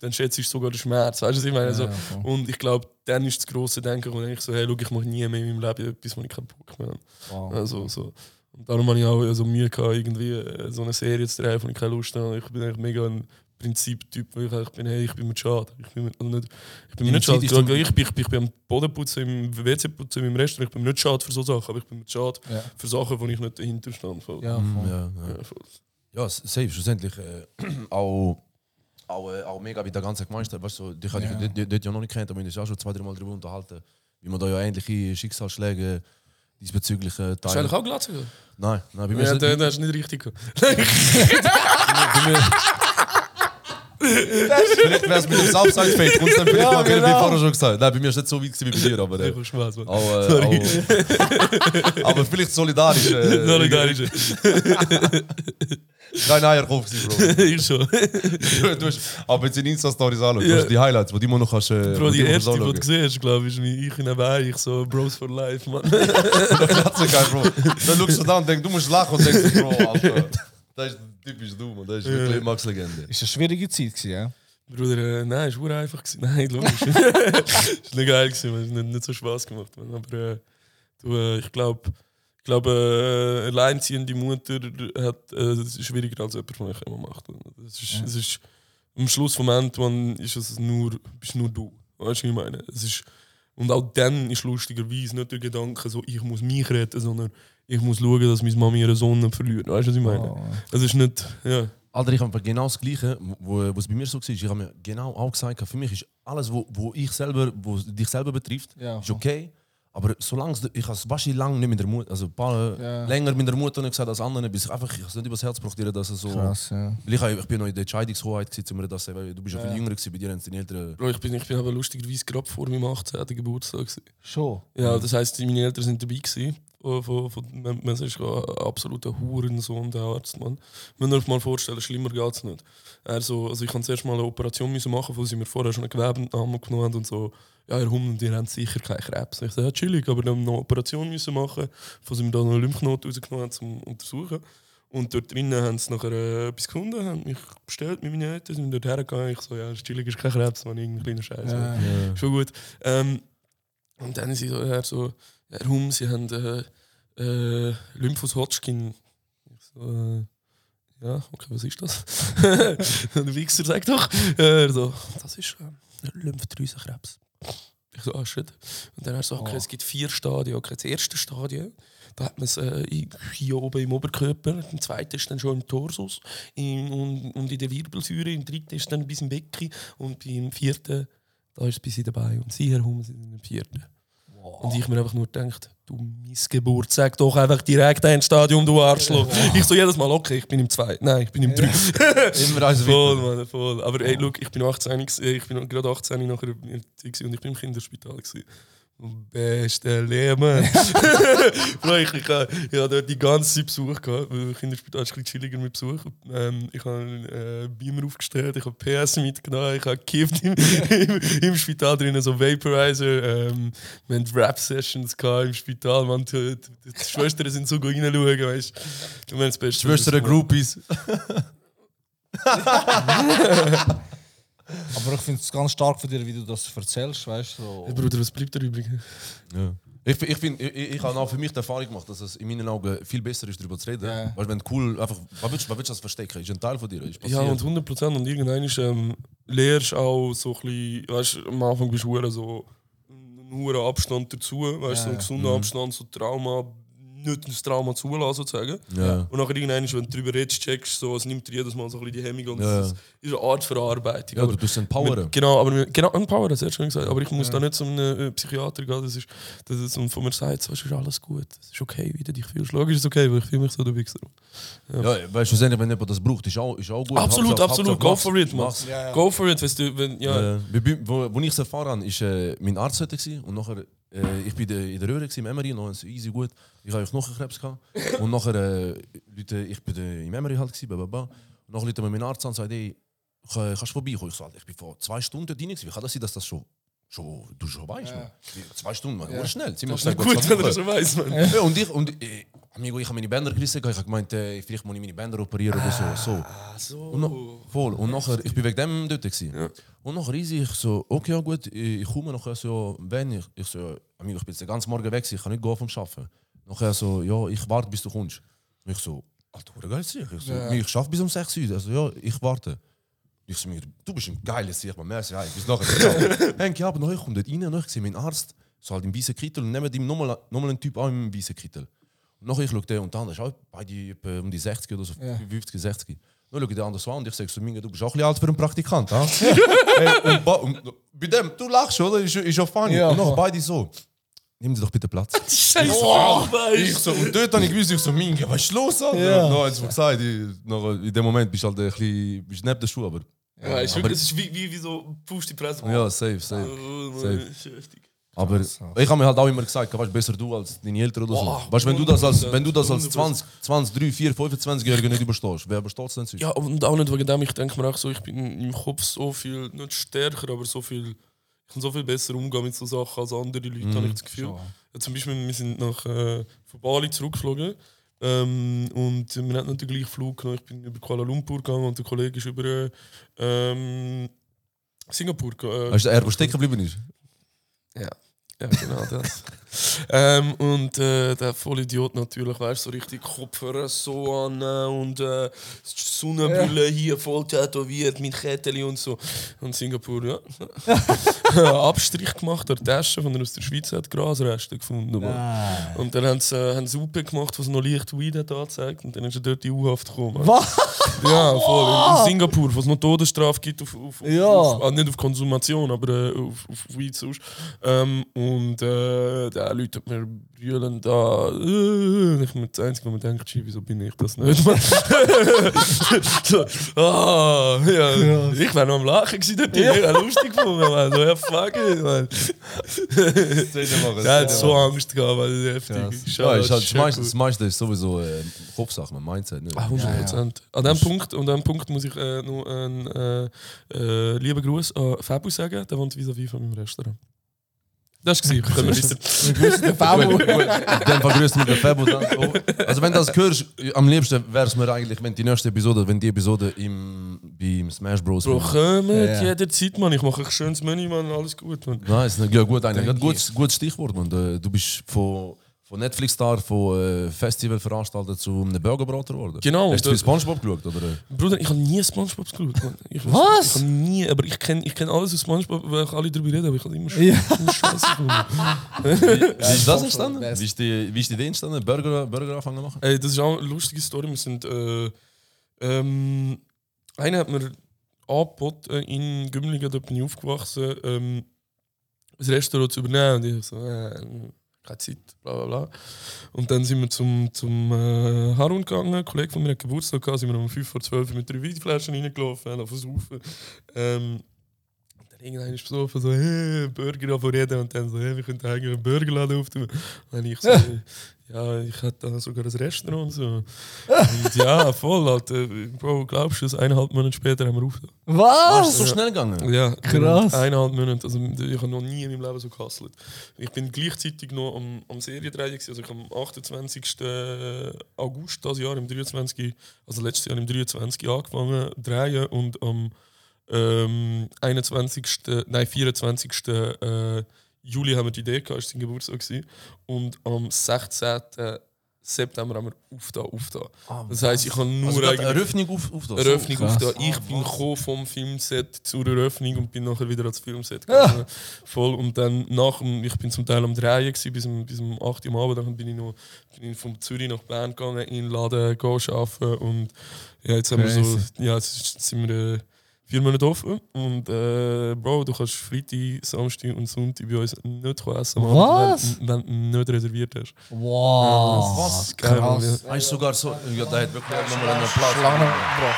dann schätzt du sogar den Schmerz. Weißt du, was ich meine? Also, Ja, ja, und ich glaube, dann ist das grosse Denken, wo ich so, hey, schau, ich mache nie mehr in meinem Leben etwas, wo ich keinen Bock mehr habe. Wow. Also, so. Und darum habe ich auch so Mühe gehabt, irgendwie äh, so eine Serie zu drehen, wo ich keine Lust habe. Ich bin eigentlich mega ein Prinziptyp, weil ich eigentlich bin, hey, ich bin mir schade. Ich bin mir, also nicht, ich bin mir nicht schade. Ich, ich, bin, ich, bin, ich bin am Boden putzen, im WC putzen, in meinem Restaurant. Ich bin mir nicht schade für so Sachen, aber ich bin mir schade Ja. für Sachen, wo ich nicht dahinter stand. Voll. Ja, Mm, voll. ja, ja. Ja, voll. ja, safe, schlussendlich. Äh, auch, auch, äh, auch mega wie der ganze Gemeinschaft. Weißt du, dich habe Ja. ich dort- ja noch nicht kennt, aber haben uns auch schon zwei, drei Mal darüber unterhalten, wie man da ja ähnliche Schicksalsschläge diesbezügliche Hast du eigentlich auch Glatze? gehabt? Nein, nein, bei mir Ja, ist der, der ist nicht richtig. gehabt. bei mir, Vielleicht wäre es mit dem Southside Fade, und dann vielleicht Ja, mal, wie genau. vorher schon gesagt. Nein, bei mir ist es nicht so weit wie bei dir, aber. Äh, Spaß, Mann. auch, äh, auch, aber vielleicht solidarisch. Äh, Solidarisch. Kein Eierkopf gewesen, Bro. ich schon. Du, du hast, aber jetzt in Insta-Stories anschauen, Ja. du hast die Highlights, die du immer noch kannst. Äh, Bro, die immer erste, die du gesehen hast, glaube ich, ist wie ich nebenbei, ich so Bros for Life, Mann. Klatze geil, Bro. Dann schaust du da und denkst, du musst lachen und denkst, Bro, Alter. Das ist typisch du, man. Das ist wirklich Max-Legende. Ist eine schwierige Zeit gewesen, ja? Bruder, äh, nein, es war einfach. Gewesen. Nein, logisch. ist nicht geil. Es hat nicht, nicht so Spaß gemacht. Man. Aber äh, du, äh, ich glaube, ich glaube, äh, alleinziehende Mutter hat äh, es ist schwieriger als jemand, der ich immer macht. Es ist, es ist am Schluss vom Ende man, ist es nur, bist nur du. Weißt du, was ich meine? Es ist, und auch dann ist lustigerweise nicht der Gedanke, so, ich muss mich retten, sondern ich muss schauen, dass meine Mami ihren Sohn nicht verliert. Weißt du, was ich meine? Oh. Es ist nicht. Ja. Alter, ich habe genau das Gleiche, wo, es bei mir so war. Ich habe mir genau auch gesagt, für mich ist alles, wo, wo ich selber, wo dich selber betrifft, Ja. ist okay. Aber solange es- ich habe es wahrscheinlich lange nicht mit der Mutter, also ein paar Ja. länger mit der Mutter nicht gesagt als andere, bis ich einfach ich habe es nicht übers Herz gebracht, dass es so. Krass, ja. Weil ich, habe- ich bin noch in der Entscheidungshoheit gewesen, mir das weil du bist ja viel jünger gewesen, bei dir haben deine Eltern. Bro, ich bin, ich bin aber lustigerweise gerade vor meinem 18. Geburtstag. Gewesen. Schon. Ja, das heisst, meine Eltern sind dabei gewesen. Von, von, von, man, ist ein absoluter Hurensohn, der Arzt, Mann. Man muss sich mal vorstellen, schlimmer geht es nicht. Er so, also ich kann zuerst mal eine Operation müssen machen, wo sie mir vorher schon eine Gewebeentnahme genommen haben und so, ja, Herr Hummel, ihr habt sicher keinen Krebs. Ich so, ja, chillig, aber dann noch eine Operation müssen machen, wo sie mir dann eine Lymphknoten rausgenommen haben, zum Untersuchen. Und dort drinnen haben sie nachher äh, etwas gefunden, haben mich bestellt mit meinen Eltern, sind dort hergegangen. Ich so, ja, chillig, ist kein Krebs, man, irgendein kleiner Scheiß. Ja. Schon gut. Ähm, und dann sind sie so, er so, Herr Hum, Sie haben äh, äh, Lymphus Hodgkin. Ich so, äh, ja, okay, was ist das? der Wichser sagt doch, äh, er so, das ist äh, Lymphdrüsenkrebs. Ich so, ah, shit. Und dann er so, okay, Oh. es gibt vier Stadien. Okay, das erste Stadium, da hat man es äh, hier oben im Oberkörper, im zweiten ist dann schon im Torsus im, und, und in der Wirbelsäure, im dritten ist dann bis im Becken und beim vierten, da ist es bis in dabei. Und sie, Herr Hum, sind im vierten. Und ich mir einfach nur gedacht, du Missgeburt, sag doch einfach direkt ein Stadium, du Arschloch. Ich so jedes Mal, okay, ich bin im zweiten, nein, ich bin im dritten. Immer eins Voll. Mann, voll. Aber ey, look, ich bin 18, gewesen, ich bin gerade 18 nachher und ich bin im Kinderspital. Gewesen. Beste Leben. Ich, ich, äh, ich habe dort die ganze Zeit Besuch gehabt. weil Kinderspital ist ein bisschen chilliger mit Besuch. Ähm, ich habe einen äh, Beamer aufgestellt, ich habe PS mitgenommen, ich habe gekifft im, im, im Spital drinnen, so Vaporizer. Ähm, wir hatten Rap-Sessions im Spital. Man, die, die, die Schwestern sind so gut reinschauen, weißt du. Wir Aber ich finde es ganz stark von dir, wie du das erzählst, weißt du? So. Hey, Bruder, was bleibt da übrig? Ja. Ich, ich, find, ich, ich, habe auch für mich die Erfahrung gemacht, dass es in meinen Augen viel besser ist, darüber zu reden. Ja. Weil wenn cool einfach. Was willst, was willst du das verstecken? Ist ein Teil von dir. Ist Ja, und 100 Prozent. Und irgendwann ist, ähm, lehrst auch so ein bisschen, weißt du, am Anfang bist du hure so einen hohen Abstand dazu, weißt du, so einen gesunden Abstand, so Trauma, nicht das Trauma zulassen sozusagen. Ja. Und nachher irgendwann, wenn du darüber redest, checkst du so, es nimmt dir jedes Mal so ein bisschen die Hemmung und Ja. es ist eine Art Verarbeitung. ja, aber du tust empowern. Genau, aber mit- genau, Empower, das hast du schon gesagt. Aber ich muss da nicht zu einem äh, Psychiater gehen, das ist, das ist und von mir sagt, so, es ist alles gut, es ist okay, wie du dich fühlst. Logisch ist es okay, weil ich fühle mich so der Wichser. Ja, weißt du, schlussendlich, wenn jemand das braucht, ist auch, ist auch gut. Absolut, Hauptsache- absolut, Hauptsache go for it, man. Mach's. Ja, ja. Go for it, weißt du, wenn, ja. Äh, wo, wo ich es erfahren habe, ist äh, mein Arzt heute und nachher, äh, ich bin in der Röhre im Emery, noch so easy gut. Ich habe Knochenkrebs gehabt. Und nachher, äh, Leute, ich äh, im Emery halt gewesen, bla. Und nachher Leute meinen Arzt an und sagt, ey, kann- kannst du vorbeikommen? Ich so, Alter, ich bin vor zwei Stunden gewesen. Wie kann das sein, dass das schon, schon du schon weißt? man? Wie, Zwei Stunden, man. Ja. schnell. Ziemlich schnell. Gut, wenn du schon weißt, man. Ja, und ich, und äh, amigo, ich habe meine Bänder gerissen, ich habe gemeint, äh, vielleicht muss ich meine Bänder operieren oder so. so. Ah, so. Und noch, voll. Und nachher, ich bin wegen dem dort. Gewesen. Ja. Und nachher easy, ich so, okay, ja gut, ich, ich komme nachher so, wenn ich, ich so, amigo, ich bin jetzt den ganzen Morgen weg, ich kann nicht gehen vom Arbeiten. Nachher so, ja, ich warte, bis du kommst. Und ich so, Alter, geil sicher. Ich so, Ja. ich schaffe bis um 6 Uhr. Also ja, ich warte. Ich so, du bist ein geiles Sieg, man. Merci, hey, bis nachher. Ja. Henk, ja, aber nachher kommt dort rein und ich sehe meinen Arzt, so halt im weißen Kittel und neben ihm nochmal nochmal einen Typ auch im weißen Kittel. Nachher ich schaue den und andere ist auch beide etwa um die 60 oder so, Ja. 50, 60. Dann schaue ich den anders an und ich sage so, Minga, du bist auch ein bisschen alt für einen Praktikant, hey, und, und bei dem, du lachst, oder? Ist, ist ja funny. Ja. Und nachher beide so. nimm dir doch bitte Platz. Scheiße, ich so, und dort habe ich gewusst, ich so, Minge, was ist los? Alter? Ja. No, jetzt gesagt, ich, noch, in dem Moment bist du halt ein bisschen, bist neben der Schuh, aber Ja, ist aber- es ist wie, wie, wie so Fuß die Presse. ja, safe, safe. Oh, safe. Mann, ist heftig. Aber ich habe mir halt auch immer gesagt, weißt, besser du als deine Eltern oder so. Boah, weißt, wenn du das als, 100%, wenn du das als 100%. 20, 20, 3, 4, 25-Jähriger nicht überstehst, wer übersteht es denn sonst? Ja, und auch nicht wegen dem, ich denke mir auch so, ich bin im Kopf so viel, nicht stärker, aber so viel, ich kann so viel besser umgehen mit so Sachen als andere Leute, habe ich das Gefühl. Ja, zum Beispiel, wir sind nach äh, von Bali zurückgeflogen ähm, und wir hatten nicht den gleichen Flug genommen. Ich bin über Kuala Lumpur gegangen und der Kollege ist über äh, ähm, Singapur gegangen. Weißt du, er, der stecken geblieben ist? Ja, ja genau das. ähm, und äh, der Vollidiot natürlich, weißt du, so richtig Kopfhörer so an äh, und äh, Sonnenbrille hier voll tätowiert mit Kettchen und so. Und Singapur, ja. Abstrich gemacht der Tasche, von er aus der Schweiz hat Grasreste gefunden. Mann. Und dann haben sie, äh, haben sie Suppe gemacht, was noch leicht Weed hat angezeigt und dann ist er dort in die U-Haft gekommen. Was? Ja, voll. In, in Singapur, wo es noch Todesstrafe gibt auf, auf, Ja. auf ah, nicht auf Konsumation, aber äh, auf, auf Weed sonst. Ähm, und äh, der Leute hat mir brüllen da. Äh, ich bin das Einzige, wo man denkt, «Schi, wieso bin ich das nicht? Mann?» so, ah, ja, Ich wäre noch am Lachen gewesen dort. Ich wäre lustig gefunden. Man. So, ja, fuck it, man. Der hat so Angst gehabt, weil das heftig ist. Ja, ist halt, das, meiste, gut. das meiste ist sowieso äh, Kopfsache, man Mindset. Nicht? Ah, 100 Prozent. An dem Punkt, an dem Punkt muss ich äh, noch einen äh, äh, lieben Gruß an Fabu sagen, der wohnt vis-à-vis von meinem Restaurant. Das war. Können wir wissen. Der Fabo. In dem Fall grüßt mit der Fabo dann. Oh. Also wenn du das hörst, am liebsten wäre es mir eigentlich, wenn die nächste Episode, wenn die Episode im, beim Smash Bros. Bro, kommt Ja. jederzeit, Mann. Ich mache ein schönes Menü, Mann. Alles gut, Mann. Nice, ne, ja gut, eigentlich. Thank Gutes, gutes Stichwort, man. Du du bist von, von Netflix-Star, von äh, Festivalveranstalter zu einem Burgerbrater geworden. Genau, Hast du Spongebob geschaut, oder? Bruder, ich habe nie Spongebob geschaut. Ich, Was? Ich habe nie, aber ich kenne ich kenn alles aus Spongebob, weil ich alle darüber reden, aber ich habe immer Ja. Scheiße gefunden. Wie ist das entstanden? Wie ist die, wie ist die Idee entstanden? Burger, Burger anfangen zu machen? Ey, das ist auch eine lustige Story. Wir sind. Äh, ähm, einer hat mir angeboten, in Gümligen, dort bin ich aufgewachsen, ähm, das Restaurant zu übernehmen. Und ich so, äh, keine Zeit, bla bla bla. Und dann sind wir zum, zum äh, Harun gegangen. Ein Kollege von mir hat Geburtstag gehabt, sind wir um 5 vor 12 mit drei Weinflaschen reingelaufen, haben auf Saufen. Ähm, und dann irgendwann ist besoffen, so, hey, Burger davon reden. Und dann so, hey, wir könnten eigentlich einen Burgerladen auftun. Und ich so, ja, ich hätte da sogar ein Restaurant und so. Und ja, voll, Alter. Bro, glaubst du, das eineinhalb Monate später haben wir aufgetan. Ah, ist Was? so schnell gegangen? Ja, Krass. Eineinhalb Monate. Also, ich habe noch nie in meinem Leben so gehustelt. Ich bin gleichzeitig noch am, am Seriendrehen. gewesen. Also, ich am 28. August dieses Jahr, im 23. Also, letztes Jahr im 23. angefangen zu drehen und am ähm, 21. Nein, 24. Äh, Juli haben wir die Idee gehabt, es war sein Geburtstag. Gewesen. Und am 16. September haben wir aufgetan, aufgetan. Das heisst, ich habe nur Also eigentlich... Eröffnung auf, auf das? Eröffnung krass. auf da. Ich bin gekommen vom Filmset zur Eröffnung und bin nachher wieder ans Filmset gegangen. Voll. Und dann nach dem, ich bin zum Teil am Drehen gewesen, bis, um, bis um 8 Uhr am Abend. Dann bin ich noch bin ich von Zürich nach Bern gegangen, in den Laden gehen, arbeiten. Und ja, jetzt haben wir so, ja, jetzt sind wir äh, vier Monate offen. Und äh, Bro, du kannst Freitag, Samstag und Sonntag bei uns nicht essen, Mann, Was? Wenn, wenn du nicht reserviert hast. Wow. Was? Geil, Krass. Du sogar so, ja, der hat wirklich nochmal einen Applaus.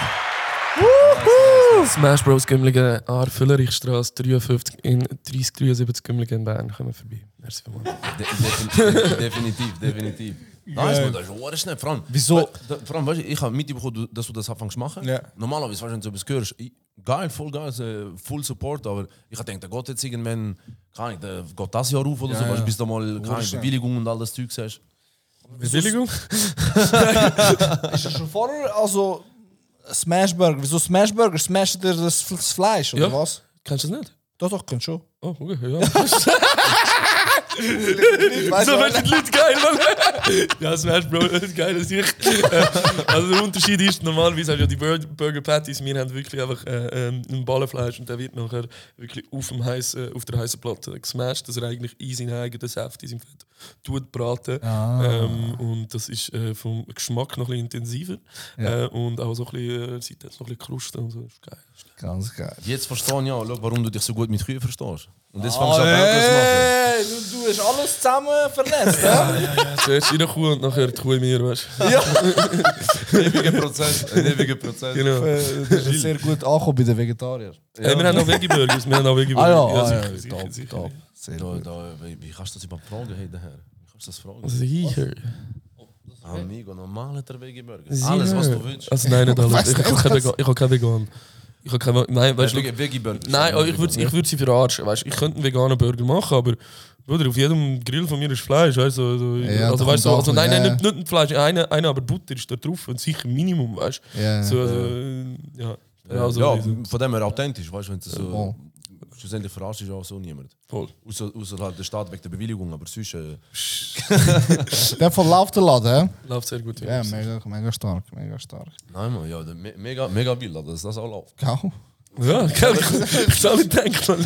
Smash Bros Gümligen, Aar Füllerichstraße 53 in 3073 Gümligen in Bern. Kommen vorbei. Merci vielmals. De defin- definitiv, definitiv. Nice, man, das ist auch schnell. Vor allem, Wieso? da- Vor allem, weißt du, ich habe mitbekommen, dass du das anfängst zu machen. Ja. Normalerweise, weißt du, wenn du etwas hörst, ich- geil, voll geil, äh, full Support, aber ich habe gedacht, der geht jetzt irgendwann, keine Ahnung, der geht das Jahr auf oder Ja, so, ja. bis du mal keine. Bewilligung und all das Zeug hast. Bewilligung? Ist das schon vorher, also Smashburger? Wieso Smashburger? Smasht ihr das, das Fleisch, oder Ja. was? Kennst du das nicht? Doch, doch, könnt schon. Oh, okay, ja. Weißt so du, werden die Leute geil, Mann. ja, Smash Bros, das ist geil, das ich. Äh, Also der Unterschied ist, normalerweise du ja die Bur- Burger Patties, wir haben wirklich einfach äh, ähm, ein Ballenfleisch und der wird nachher wirklich auf, dem heißen, auf der heißen Platte gesmashed, dass er eigentlich in seinen eigenen Saft, in seinem Fett, tut braten. Ähm, und das ist äh, vom Geschmack noch ein bisschen intensiver äh, und auch so ein bisschen, äh, sieht jetzt noch ein bisschen Kruste und so, das ist geil. Ganz geil. Jetzt verstehe ich ja, warum du dich so gut mit Kühen verstehst. Und jetzt fängst du an, Burgers zu machen. Du, hast alles zusammen vernetzt, ja? Zuerst in der Kuh und nachher die Kuh in mir, weißt du? Ewiger Prozess, ein ewiger Prozess. Genau. Äh, Das ist sehr gut angekommen bei den Vegetariern. Hey, wir haben auch Veggie-Burgers, wir haben auch Ah Veggie-Burger. ja, ah, sicher, ja, sicher, top, sicher. top. Sehr Da, gut. da, wie, kannst du das überhaupt fragen, hey, daher? Wie kannst du das fragen? Sicher. Amigo, normal hat er Veggie-Burger. Alles, was du willst. Also nein, nicht alles. Ich habe kein was? Vegan. Ich habe kein Vegan. Ich habe kein Nein, weißt du, Veggie- Veggie-Burger. Nein, oh, ich würde ich würd sie verarschen. Weißt, ich könnte einen veganen Burger machen, aber Bruder, auf jedem Grill von mir ist Fleisch. Weißt, du, also, Ja, also, weißt, kommt also, nein, nein, ein nicht, nicht ein Fleisch, eine, eine, aber Butter ist da drauf und sicher Minimum. Weißt, du. Ja, so, also, ja, genau so. ja, von dem her authentisch, weißt du, wenn du so. voll. Schlussendlich verarscht ist auch so niemand. Voll. Außer, außer halt der Staat wegen der Bewilligung, aber sonst. Äh, In dem Fall läuft der Laden, hä? Läuft sehr gut. Ja, mega, mega stark, mega stark. nein, man, ja, der, me- mega, mega wild, dass das auch läuft. Gau. Ja, gell, ich ich soll nicht denken.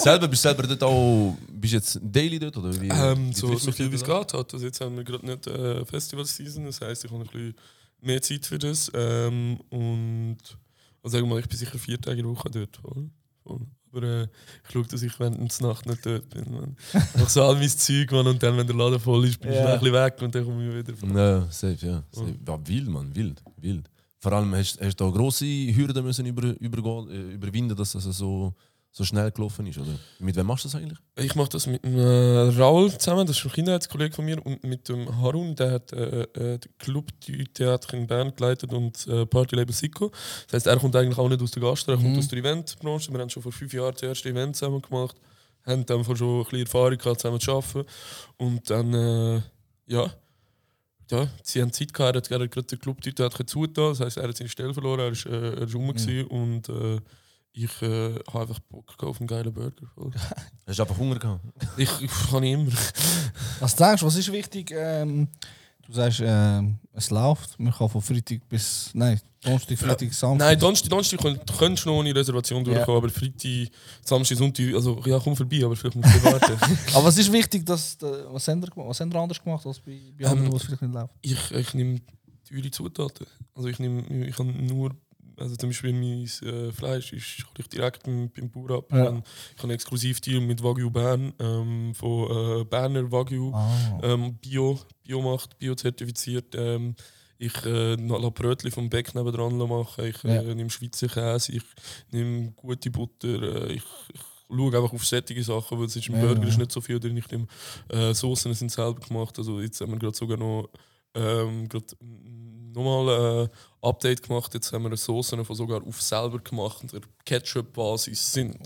selber bist du selber dort auch. Bist du jetzt daily dort? Oder wie, Ähm, wie so, so viel wie es geht hat. Also jetzt haben wir gerade nicht äh, Festival-Season, das heisst, ich habe ein bisschen mehr Zeit für das. Ähm, und also sagen wir mal, ich bin sicher vier Tage in der Woche dort. Voll. Voll. Aber äh, ich schaue, dass ich während der Nacht nicht dort bin. Man. Mach so all mein Zeug, man, und dann, wenn der Laden voll ist, bin ich schnell ein bisschen weg und dann komme ich wieder. Ja, safe, ja. Safe. ja wild, man, wild, wild. Vor allem hast hast du da grosse Hürden müssen über, übergehen, äh, überwinden, dass das so, so schnell gelaufen ist, oder? Mit wem machst du das eigentlich? Ich mache das mit dem äh, Raul zusammen, das ist ein Kindheitskollege von mir, und mit dem Harun, der hat äh, äh, den Club du Theater in Bern geleitet und äh, Partylabel Sico. Das heißt, er kommt eigentlich auch nicht aus der Gastro, er kommt aus der Eventbranche. Wir haben schon vor fünf Jahren das erste Event zusammen gemacht, haben dann schon ein bisschen Erfahrung gehabt, zusammen zu arbeiten. Und dann, äh, ja, ja, sie haben Zeit gehabt, er hat gerade den Club dort zugetan, das heisst, er hat seine Stelle verloren, er ist, äh, er ist gewesen und äh, ich äh, habe einfach Bock auf einen geilen Burger. Hast du einfach Hunger gehabt? Ich, ich kann immer. Was denkst du, was ist wichtig? Ähm, du sagst, ähm, es läuft. Man kann von Freitag bis. Nein, Donnerstag, Freitag, Samstag. Nein, Donnerstag, Donnerstag könnt- könntest du noch ohne Reservation durchkommen, aber Freitag, Samstag, Sonntag, also ja, komm vorbei, aber vielleicht musst du warten. Aber was ist wichtig, dass, was haben wir? Was haben wir anders gemacht als bei, bei anderen, Ähm, wo es vielleicht nicht läuft? ich, ich nehme teure Zutaten. Also ich nehme, ich habe nur, also zum Beispiel mein äh, Fleisch ist hol ich direkt beim, beim Bauer ab. Ja. Ich habe ich habe einen Exklusivdeal mit Wagyu Bern, ähm, von äh, Berner Wagyu. Ah. ähm, Bio, Bio macht, Bio zertifiziert. Ähm, ich äh, lasse Brötchen vom Beck nebendran machen. Ich äh, Ja. nehme Schweizer Käse, ich nehme gute Butter. Äh, ich, ich schaue einfach auf sättige Sachen, weil es ist im Ja, Burger ja. ist nicht so viel drin. Ich nehme äh, Soßen sind selber gemacht. Also jetzt haben wir gerade sogar noch ähm, grad nochmal ein Update gemacht. Jetzt haben wir Soßen von sogar auf selber gemacht, der Ketchup-Basis sind.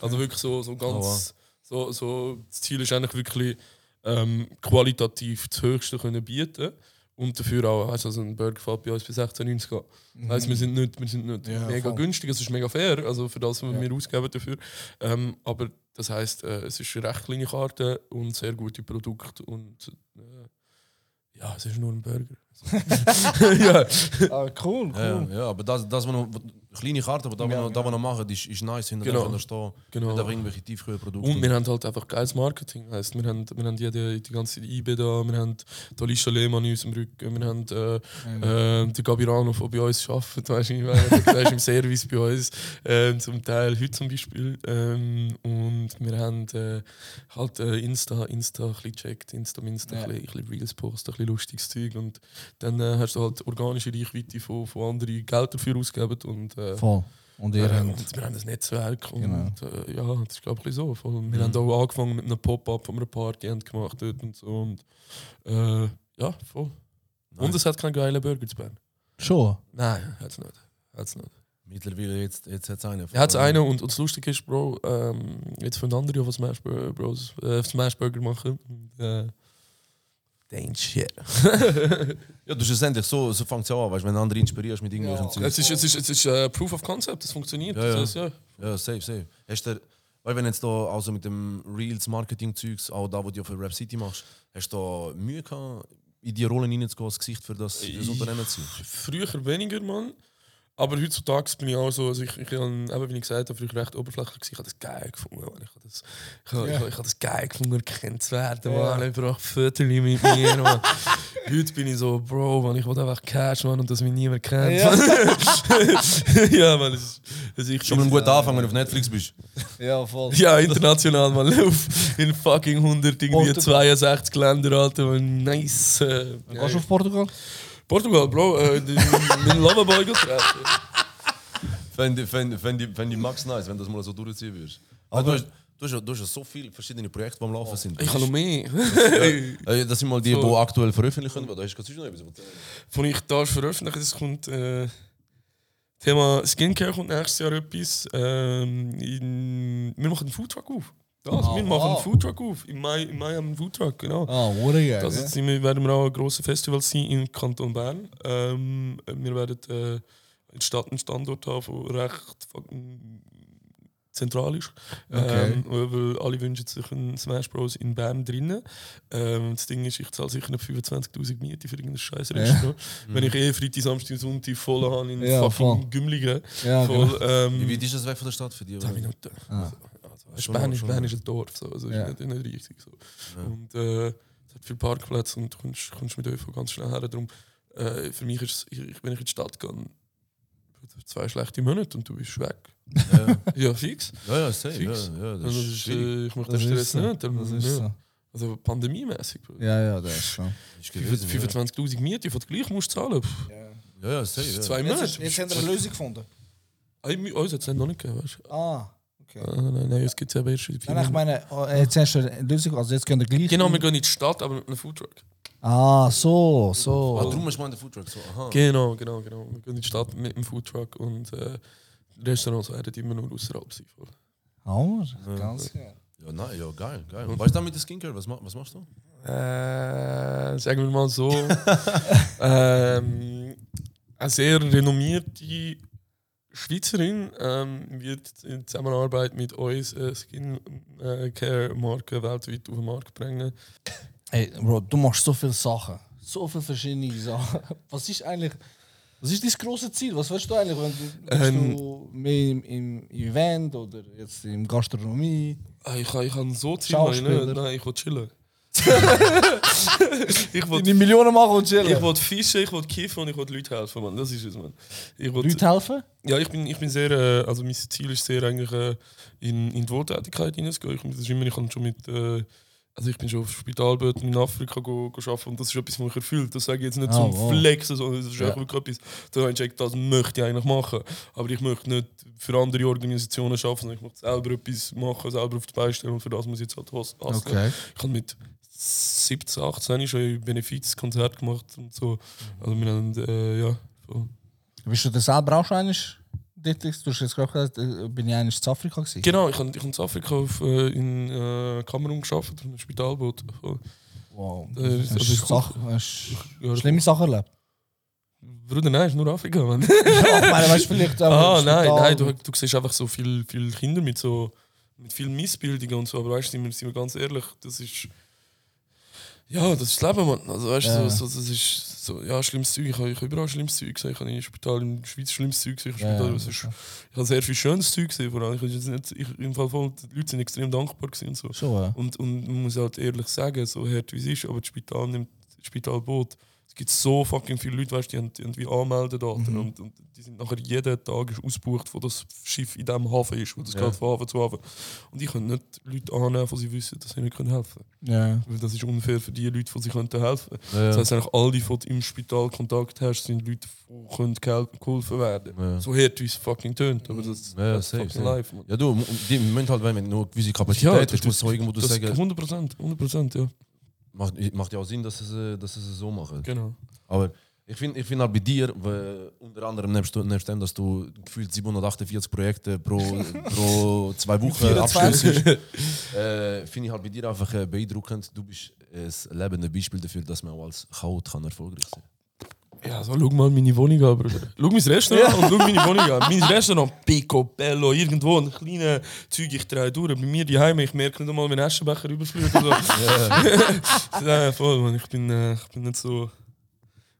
Also wirklich so, so ganz. so, so, das Ziel ist eigentlich wirklich ähm, qualitativ das Höchste können bieten und dafür auch, weißt, du, also ein Burger fällt bei uns bei 16,90 an. Mhm. Heißt, wir sind nicht, wir sind nicht Ja, mega voll. günstig, es ist mega fair, also für das, was Ja. wir ausgeben dafür. Ähm, aber das heißt, äh, es ist eine recht kleine Karte und sehr gute Produkte und äh, ja, es ist nur ein Burger. ja. Ah, cool, cool. Ja, ja, aber das, das was noch, kleine Karte, aber das, was Ja, noch, das, was noch machen, ist, ist nice. Hinter Genau. genau. stehen. Genau. Nicht einfach irgendwelche Tiefkühlprodukte. Und wir haben halt einfach geiles Marketing. Heißt, wir haben, wir haben jede, die ganze IB da, wir haben die Alicia Lehmann in unserem Rücken, wir haben äh, äh, den Gabirano, der bei uns arbeitet, weißt du, der ist im Service bei uns, ähm, zum Teil heute zum Beispiel. Ähm, und wir haben äh, halt äh, Insta, Insta ein bisschen gecheckt, Insta, Insta, Ja. ein, bisschen, ein bisschen Reels posten, ein bisschen lustiges Zeug. Und dann äh, hast du halt organische Reichweite von, von anderen Geld dafür ausgegeben. Und, äh, Voll. Und ihr äh, habt. und wir haben ein Netzwerk und Genau. äh, ja, das ist glaube ich so. Voll. Wir haben auch angefangen mit einem Pop-up, von einer Party haben gemacht dort und so und äh, ja, voll. Und es hat keinen geilen Burger zu Bern. Schon. Nein, hat es nicht. Hat's nicht. Mittlerweile jetzt, jetzt hat es einen. Er hat einen und, und das Lustige ist, Bro, ähm, jetzt von anderen, die Smash, Bros, äh, Smash Burger machen. Und, äh, Dang shit. Ja, du schlussendlich so, so fängt es ja an, weißt, wenn du andere inspirierst mit irgendwelchen Ja. Es Zeugs. ist, es ist, es ist äh, Proof of Concept, das funktioniert. Ja, ja. Das heißt, ja. Ja, safe, safe. Hast du, weil wenn jetzt da also mit dem Reels Marketing-Zeugs, auch da, wo du ja für Rap City machst, hast du da Mühe gehabt, in die Rollen reinzugehen, das Gesicht für das, für das Unternehmen zu sein? Früher weniger, Mann. Aber heutzutage bin ich auch so, also ich, ich habe, eben, wie ich gesagt habe, früher recht oberflächlich gewesen. Ich habe das geil gefunden, Mann. Ich habe das, ich habe, ich habe, ich habe das geil gefunden, erkannt zu werden. Mann. Ich brauche Fotos mit mir, Mann. Heute bin ich so, Bro, Mann, ich will einfach Cash, Mann, und dass mich niemand kennt. Ja. ja, Mann, das ist, das ist ich Schon mal gut anfangen, wenn du auf Netflix bist. Ja, voll. Ja, international, man. Auf in fucking 100, irgendwie Portugal. 62 Länder, Alter. Man. Nice. Äh, Gehst du auf Portugal? Portugal, Bro. Äh, die- mein Loverboy getroffen. Fände fänd, fänd, fänd ich max nice, wenn du das mal so durchziehen würdest. Aber du hast, du, hast, ja- du hast ja so viele verschiedene Projekte, die am Laufen sind. Ich habe noch mehr. Äh, Das sind mal die, So. die aktuell veröffentlicht werden. Da hast du gerade noch etwas. Von ich da veröffentlichen, es kommt. Äh, Thema Skincare kommt nächstes Jahr etwas. Ähm, in, wir machen einen Foodtruck auf. Das, Ah, wir machen einen. Foodtruck auf. Im Mai, im Mai haben wir einen Foodtruck, genau. Ah, wurde geil. Das ja. jetzt sind wir, werden wir auch ein grosses Festival sein im Kanton Bern. Ähm, wir werden äh, in der Stadt einen Standort haben, der recht zentral ist. Okay. Ähm, weil alle wünschen sich einen Smash Bros. in Bern drinnen. Ähm, das Ding ist, ich zahle sicher nicht 25'000 Miete für irgendein scheiß Restaurant. Wenn ich eh Freitag, Samstag, Sonntag voll habe in Ja, fucking. Gümligen. Ja, voll, genau. ähm, Wie weit ist das weg von der Stadt für dich? 10 Minuten. Ah. Also, also, Schon ist, schon ist ein Dorf, so. also Ja. ist nicht, nicht riesig. So. Ja. Und äh, es hat viele Parkplätze und du kommst, kommst mit ÖV ganz schnell her. Darum, äh, für mich ist es, ich, wenn ich in die Stadt gehe, zwei schlechte Monate und du bist weg. Ja, Ja, fix. ja, ja, safe. Ja, Fix. ja, das Also, ist das ist, schwierig. äh, ich Das den Stress so. nicht. Das ist ja. so. Also pandemiemäßig. Ja, ja, das ist so. Ja. 25.000 Miete, die du gleich musst zahlen. Ja, ja, safe. Ja. Zwei Jetzt, Monate. ist- jetzt haben wir eine Lösung gefunden. Mi- Uns hat es noch nicht gegeben, weißt du? Ah, okay. Ah, nein, nein, es gibt es eben erst in Nein, ich meine, oh, jetzt hast du eine Lösung, also jetzt gehen wir gleich. Genau, wir gehen in die Stadt, aber mit einem Foodtruck. Ah, so, Ah, so. darum ist man der Foodtruck so. Aha. Genau, genau, genau. Wir gehen in die Stadt mit dem Foodtruck und äh, Restaurants werden immer nur außerhalb sein. Hammer, ganz geil. Ja, nein, ja, geil, geil. Und weißt du dann mit der Skincare, was, was machst du? Äh, sagen wir mal so. ähm, eine sehr renommierte Schweizerin ähm, wird in Zusammenarbeit mit uns äh, Skincare-Marke weltweit auf den Markt bringen. Hey, Bro, du machst so viele Sachen. So viele verschiedene Sachen. Was ist eigentlich. Was ist dein grosses Ziel? Was willst du eigentlich? Wenn Ähm, du mehr im, im Event oder jetzt in Gastronomie? Ah, ich kann, ich so habe ich Schauspieler. nicht. Nein, ich will chillen. ich will, Die Millionen machen und chillen. ich will fischen, ich will kiffen und ich will Leuten helfen, Mann. Das ist es, Mann. Ich will, Leute helfen? Ja, ich bin, ich bin sehr, äh, also mein Ziel ist sehr eigentlich äh, in, in die Wohltätigkeit hineinzugehen. Ich, das ist immer, ich kann schon mit, äh, also ich bin schon auf Spitalböten in Afrika go, go arbeiten und das ist etwas, was mich erfüllt. Das sage ich jetzt nicht Ah, zum wow. Flexen, sondern das ist Ja. wirklich etwas, da habe ich gesagt, das möchte ich eigentlich machen. Aber ich möchte nicht für andere Organisationen arbeiten, sondern ich möchte selber etwas machen, selber auf die Beine stellen und für das muss ich jetzt halt was Okay. Ich habe mit 17, 18 schon ein Benefizkonzert gemacht und so. Also wir haben, äh, ja, voll. Bist du denn selber auch schon dort? Du hast jetzt gerade gesagt, äh, bin ich einmal in Afrika gewesen. Genau, ich habe ich in Afrika auf, äh, in äh, Kamerun geschafft, auf einem Spitalboot. Wow. Äh, Hast also du ich- Sachen, hast Ja, du schlimme Sachen erlebt? Bruder, nein, ist nur Afrika, Mann. Ja, ich meine, weißt du, vielleicht ah, nein, nein, du, du siehst einfach so viele viel Kinder mit so mit vielen Missbildungen und so, aber weißt du, sind wir, sind wir ganz ehrlich, das ist. Ja, das ist das Leben, Mann. Also, weißt du, Ja. so, so, das ist so, ja, schlimmes Zeug. Ich habe ich überall schlimmes Zeug gesehen. Ich habe im Spital in der Schweiz schlimmes Zeug gesehen. Ich, Ja, Spital, ich habe sehr viel schönes Zeug gesehen. Vor allem. Ich, jetzt nicht, ich, Im Fall voll, die Leute sind extrem dankbar gewesen und so. Schon, ja. Und, und man muss halt ehrlich sagen, so hart wie es ist, aber das Spital nimmt das Spitalboot. Es gibt so fucking viele Leute, weißt, die, haben, die haben wie Anmeldedaten Mhm. und, und die sind nachher jeden Tag ausgebucht, wo das Schiff in diesem Hafen ist, wo das Ja. geht von Hafen zu Hafen. Und ich kann nicht Leute annehmen, die sie wissen, dass sie nicht können helfen können. Ja. Weil das ist unfair für die Leute, die sie könnten helfen Ja, Das heisst eigentlich, alle, die du im Spital Kontakt hast, sind Leute, die können geholfen werden Ja. So hart wie es fucking tönt, aber das Ja, das ist fucking safe. live. Man. Ja, du, die müssen halt, wenn du nur gewisse Kapazität Ja, hast, musst du irgendwo Das sagen, 100 Prozent, 100 Prozent, ja. Macht, macht ja auch Sinn, dass sie es, dass sie es so machen. Genau. Aber ich finde ich find halt bei dir, weil, unter anderem nebst, nebst dem, dass du gefühlt 748 Projekte pro, pro zwei Wochen 24. abschließt, äh, finde ich halt bei dir einfach äh, beeindruckend. Du bist ein lebendes Beispiel dafür, dass man auch als Chaot kann erfolgreich sein Ja, so, schau mal meine Wohnung an, Bruder. Schau mein Restaurant und schau meine Wohnung an. Mein Restaurant, Picobello, irgendwo, ein kleines Zeug, ich drehe durch. Bei mir daheim, ich merke nicht einmal, wenn Aschenbecher überflüht so. ja, voll, man. Ich bin, äh, ich bin nicht so...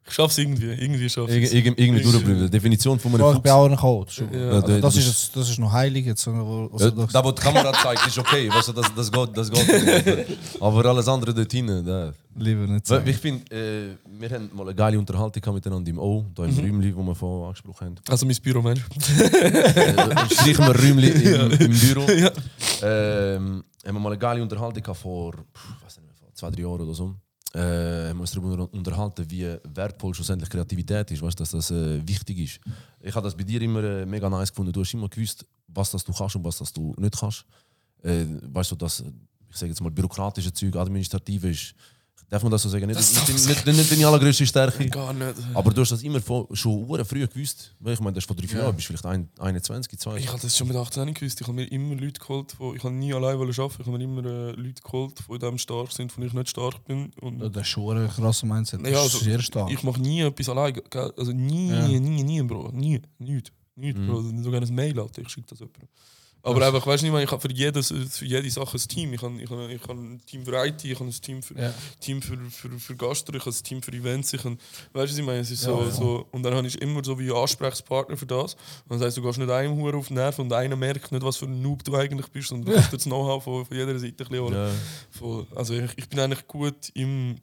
Ich schaff's irgendwie. Irgendwie schaff Irg ich's. irgendwie irgendwie durchbleiben. Definition von einem Oh, ich Fuchs. bin auch ein Coach. Ja. Also, das, du ist, das ist noch heilig jetzt. was Ja, du da- wo die Kamera zeigt, ist okay. Weißt du, das, das geht. Das geht Aber alles andere dort hinten, da. Lieber nicht Weil sagen. Ich finde, äh, wir haben mal eine geile Unterhaltung miteinander im O, da im Räumli, wo wir vorhin angesprochen haben. Also mein Büro, Mensch. Äh, streichen wir Räumli im, im Büro. Ja. Ähm, haben wir mal eine geile Unterhaltung vor, pff, weiß nicht vor zwei, drei Jahren oder so. Äh, haben uns darüber unterhalten, wie wertvoll schlussendlich Kreativität ist, weißt, dass das äh, wichtig ist. Ich habe das bei dir immer äh, mega nice gefunden. Du hast immer gewusst, was das du kannst und was das du nicht kannst. Äh, weißt du, dass, ich sage jetzt mal, bürokratische Zeug, administrative ist, darf man das so sagen, nicht, Das nicht, nicht, nicht, nicht deine allergrößte Stärke. Gar nicht. Aber du hast das immer von, schon hure früh gewusst. Ich meine, das ist vor drei, vier Jahren, bist vielleicht ein, 21, 2. Ich habe das schon mit 18 gewusst. Ich habe mir immer Leute geholt, wo ich habe nie allein wollen arbeiten. Ich habe mir immer äh, Leute geholt, die in dem stark sind, von ich nicht stark bin. Und Ja, Das ist schon ein krasser Mindset. Das Ja, ist also, sehr stark. ich mache nie etwas allein. Also nie, Ja. nie, nie, Bro. Nie. Nicht. Nicht, Mhm. Bro. Sogar ein Mail, Alter. Ich schicke das jemandem. Aber einfach, weißt du nicht, ich habe für, jedes, für jede Sache ein Team. Ich habe, ich habe, ich habe ein Team für IT, ich habe ein Team für, Ja. Team für, für, für Gastro, ich habe ein Team für Events. Ich habe, weißt du, was ich meine? Es ist so, Ja, ja. so, und dann habe ich immer so wie einen Ansprechpartner für das. Und das heisst, du gehst nicht einem Hure auf den Nerv und einer merkt nicht, was für ein Noob du eigentlich bist, sondern du dir das Know-how von, von jeder Seite ein bisschen holen. Ja. Voll. Also ich, ich bin eigentlich gut im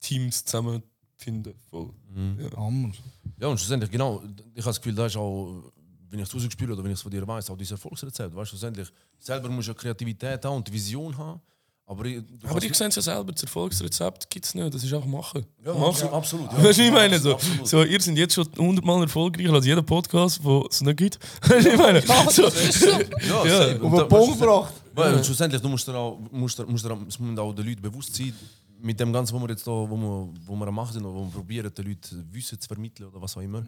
Teams zusammenfinden. Voll. Mhm. Ja. Ja, und schlussendlich, genau, ich habe das Gefühl, das ist auch, wenn ich es rausgespielt oder wenn ich es von dir weiß, auch dieses Erfolgsrezept. Weißt du, schlussendlich, selber musst du ja Kreativität haben und Vision haben. Aber, ich- Aber die sehen es ja selber, das Erfolgsrezept gibt es nicht, das ist einfach machen. ja, machen. ja, absolut. Ja. Weißt du, ich meine? So, Absolut. so, ihr seid jetzt schon hundertmal erfolgreicher als jeder Podcast, wo es nicht gibt. Weißt du, ich meine? So, Ja, Ja. safe. Auf Und den da- Punkt weißt du, gebracht. Weil, und schlussendlich, du musst dir auch, musst, dir- musst dir, es müssen auch den Leuten bewusst sein, mit dem Ganzen, was wir jetzt da, wo wir, wo wir am machen sind, oder wo wir probieren, den Leuten Wissen zu vermitteln oder was auch immer.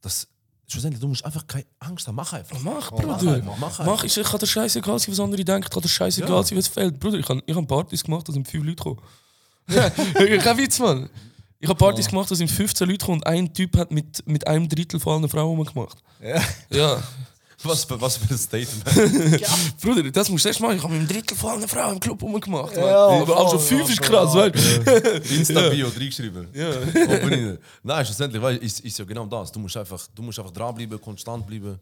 Das, schlussendlich, du musst einfach keine Angst haben, mach einfach. Mach, Mach Bruder. einfach, mach Mach, ich, ich kann dir scheißegal sein, was andere denken, kann dir scheißegal Ja. sein, was fehlt. Bruder, ich habe ich hab Partys gemacht, da sind fünf Leute gekommen. Kein Witz, Mann. Ich habe Partys gemacht, da sind 15 Leute gekommen und ein Typ hat mit, mit einem Drittel von allen Frauen gemacht. Ja. Ja. Was, für- was für ein Statement. Bruder, das musst du erst machen. Ich habe mit einem Drittel von allen Frauen im Club rumgemacht. Ja. Aber also voll, fünf ja, ist krass, voll, weißt du? Insta-Bio reingeschrieben. Ja. Rein. Nein, schlussendlich weißt, ist, ist ja genau das. Du musst einfach, du musst einfach dranbleiben, konstant bleiben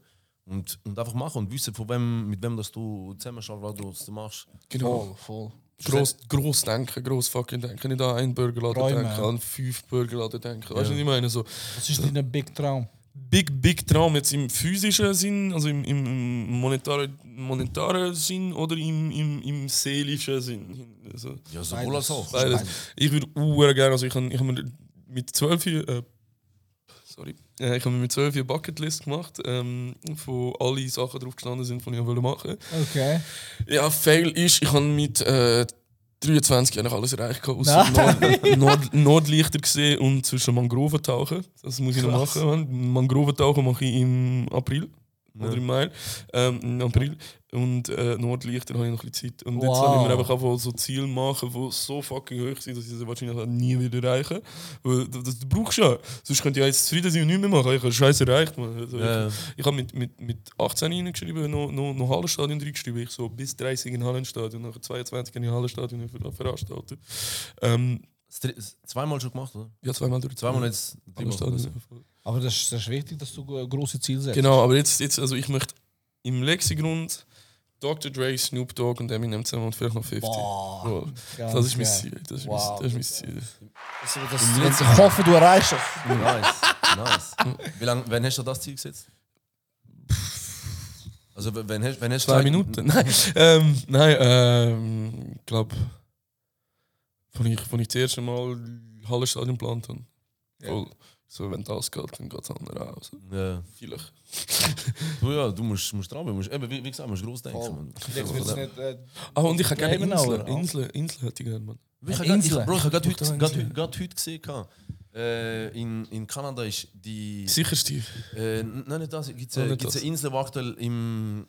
und, und einfach machen und wissen, von wem, mit wem das du zusammen was du was du machst. Genau. Voll, voll. Gross, gross denken, gross fucking denken. Nicht an einen Burgerladen Träumen, denken, an fünf Burgerladen denken. Weißt du, was ich meine? So, Was ist dein Big Traum? Big, big Traum jetzt im physischen Sinn, also im, im, monetaren, monetaren Sinn oder im, im, im seelischen Sinn. Also, Ja, sowohl als auch. beides. Ich würde uhr gerne, also ich habe ich hab mir mit 12 äh, sorry, äh, ich habe mir mit 12 eine Bucketlist gemacht, ähm, wo alle Sachen drauf gestanden sind, die ich wollte machen. Okay. Ja, Fail ist, ich habe mit äh, 23 eigentlich alles erreicht, gehabt, außer. Nord, Nord, Nordlichter gesehen und zwischen Mangroven tauchen. Das muss ich noch machen. Man. Mangroven tauchen mache ich im April. Oder im Mai. Ähm, Im April. Und äh, Nordlichter habe ich noch ein bisschen Zeit. Und jetzt Wow. habe ich mir einfach einfach so Ziele machen, die so fucking hoch sind, dass ich sie wahrscheinlich auch nie wieder erreichen Weil das, das brauchst du ja. Sonst könnte ich ja jetzt zufrieden sein und nichts mehr machen. Ich habe Scheiße erreicht. Man. Also, Ja. ich, ich habe mit, mit, mit 18 reingeschrieben, noch, noch, noch Hallenstadion reingeschrieben. Ich so bis 30 in Hallenstadion, nachher 22 in Hallenstadion ver- veranstaltet. Ähm, Zweimal schon gemacht, oder? ja, zweimal durch. Zweimal jetzt. Hallenstadion. Aber das ist, das ist wichtig, dass du große Ziele setzt. Genau, aber jetzt, jetzt also ich möchte im Lexigrund Dr. Dre, Snoop Dogg und Eminem zusammen und vielleicht noch 50. Boah. Ja, das ist mein. Ziel. Das ist, Wow. mein, das ist mein Ziel. Das, das, das, ich hoffe, du erreichst das. Nice. nice. Wie lange, wann hast du das Ziel gesetzt? Also, w- wann hast, wann hast du Zwei gesagt- Minuten? Nein, ähm, nein ähm, ich glaube, als ich, als ich das erste Mal Hallenstadion geplant habe. Voll. So, wenn das geht, dann geht es andere auch. So, Ja. vielleicht. Du, ja, du musst, musst dran, musst, eben, wie, wie gesagt, musst groß denken. Jetzt wird's nicht, äh, Ah, und ich hätte gerne Inseln. Inseln, Inseln hätte ich gerne, Mann. Ich habe Insel. gerade, ich habe heute, Insel. gerade, heute- gerade heute gesehen, äh, in, in Kanada ist die. Sicher, Steve. Äh, nein, nicht das. Gibt es eine, nicht gibt's eine Insel, die aktuell im.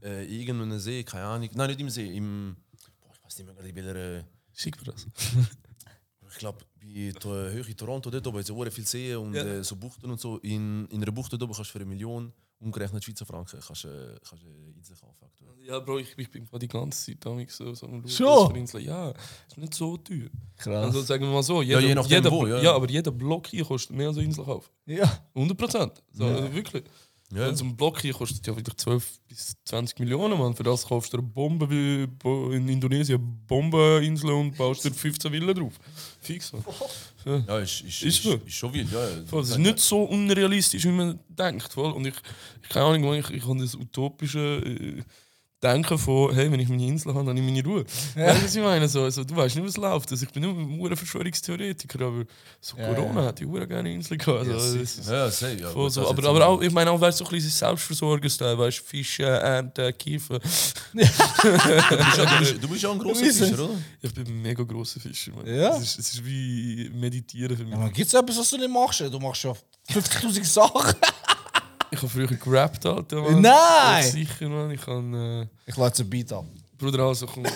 Äh, irgendeinem See, keine Ahnung. Nein, nicht im See, im. Boah, ich weiß nicht mehr gerade, in welcher. Äh, Schick mir das. ich glaube, bei der Höhe Toronto, dort oben, ja sehr viele Seen und Ja. äh, so Buchten und so. In, in einer Bucht dort oben kannst du für eine Million umgerechnet Schweizer Franken, kannst du äh, kannst eine Insel kaufen. aktuell. Ja, Bro, ich, ich bin die ganze Zeit damit so, so am Schauen, Inseln- Ja, ist nicht so teuer. Krass. Also sagen wir mal so, jeder, je nachdem jeder, wo, ja. ja. aber jeder Block hier kostet mehr als ein Inselkauf. ja. 100 Prozent. So, also wirklich. Ja. Also ein Block hier kostet ja wieder 12 bis 20 Millionen, Mann. Für das kaufst du eine Bombe wie in Indonesien, Bombeninsel und baust dir 15 Villen drauf. Fix. Man. Ja, ist, ist, Ist ist, so. ist, schon wild. Ja, Es ist nicht so unrealistisch, wie man denkt. Voll. Und ich, ich keine Ahnung, ich, ich habe das utopische äh, Denken von, hey, wenn ich meine Insel habe, dann habe ich meine Ruhe. Weißt du, was ich meine? So, also, du weißt nicht, was läuft. Also, ich bin nur ein Verschwörungstheoretiker, aber so Ja, Corona ja. hat die Uhr gerne Insel gehabt. Also, Ja, ist Ja, ja. so. Aber, aber auch, ich meine auch, weißt du, so ein bisschen Selbstversorgersteil, weißt du, Fische, Ernten, Kiefer. Du bist ja, du bist, du bist ja ein grosser ist Fischer, oder? Ich bin ein mega grosser Fischer. Man. Ja? Es, ist, es ist wie Meditieren für mich. Ja, Gibt es etwas, was du nicht machst? Du machst ja 50.000 Sachen. Ich habe früher gerappt, Alter. Mann. Nein! Ja, Sicher, Mann. Ich kann. Äh, Ich lade ein Beat ab. Bruder, also komm.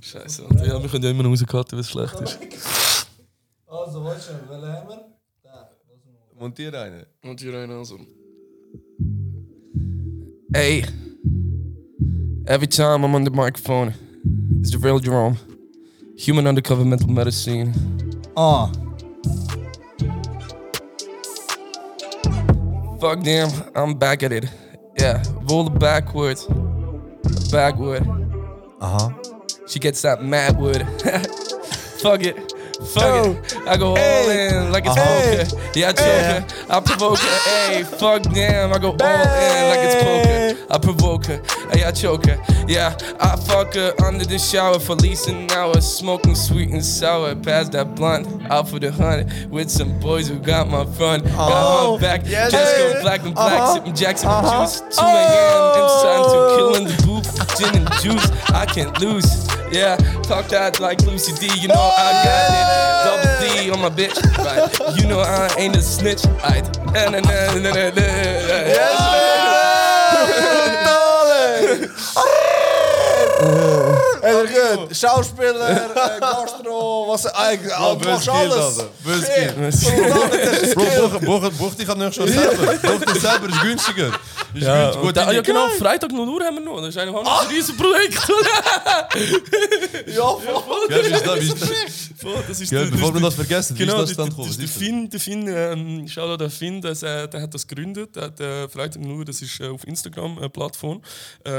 Scheiße, Alter. Ja, wir können ja immer noch rauscutten, wenn es schlecht ist. Also, weißt du, welchen haben wir? Montier eine. Und hier rein also. Hey. Every time I'm on the microphone, it's the real Jerome. Human undercover mental medicine. Ah. Fuck damn, I'm back at it. Yeah, roll backwards. Backward. Aha. Uh-huh. She gets that mad wood. Fuck it. Fuck it. I go all in like it's poker. Yeah, I choke her. I provoke her. Hey, fuck damn. I go all in like it's poker. I provoke her. Hey, I choke her. Yeah, I fuck her under the shower for at least an hour. Smoking sweet and sour. Pass that blunt out for the hundred with some boys who got my front. Got my oh. back. Just go black and black. Uh-huh. Sipping Jackson juice. Uh-huh. 2 a.m. Inside to killing the booth. Gin and juice. I can't lose. Yeah, talk that like Lucy D. You know I got it. Double D on my bitch. Right. You know I ain't a snitch. Right. Na, na, na, na, na, na. Hey, gut. Schauspieler, äh, Gastro, was eigentlich. Ah, du machst alles. Bro, buch, buch, buch dich nicht schon selber. Buch dich selber, ist günstiger. Ist Ja, da, ja genau, Freitag 0 Uhr haben wir noch. Das ist eigentlich auch ein riesen Projekt. Ja, voll. Wie ist das? Wie ist das? Voll, das ist das bevor wir das vergessen, wie Genau, ist das das, dann der? Finn, der Finn, ähm, Shoutout der Finn, äh, der hat das gegründet, der hat äh, Freitag nur, das ist äh, auf Instagram eine Plattform, äh,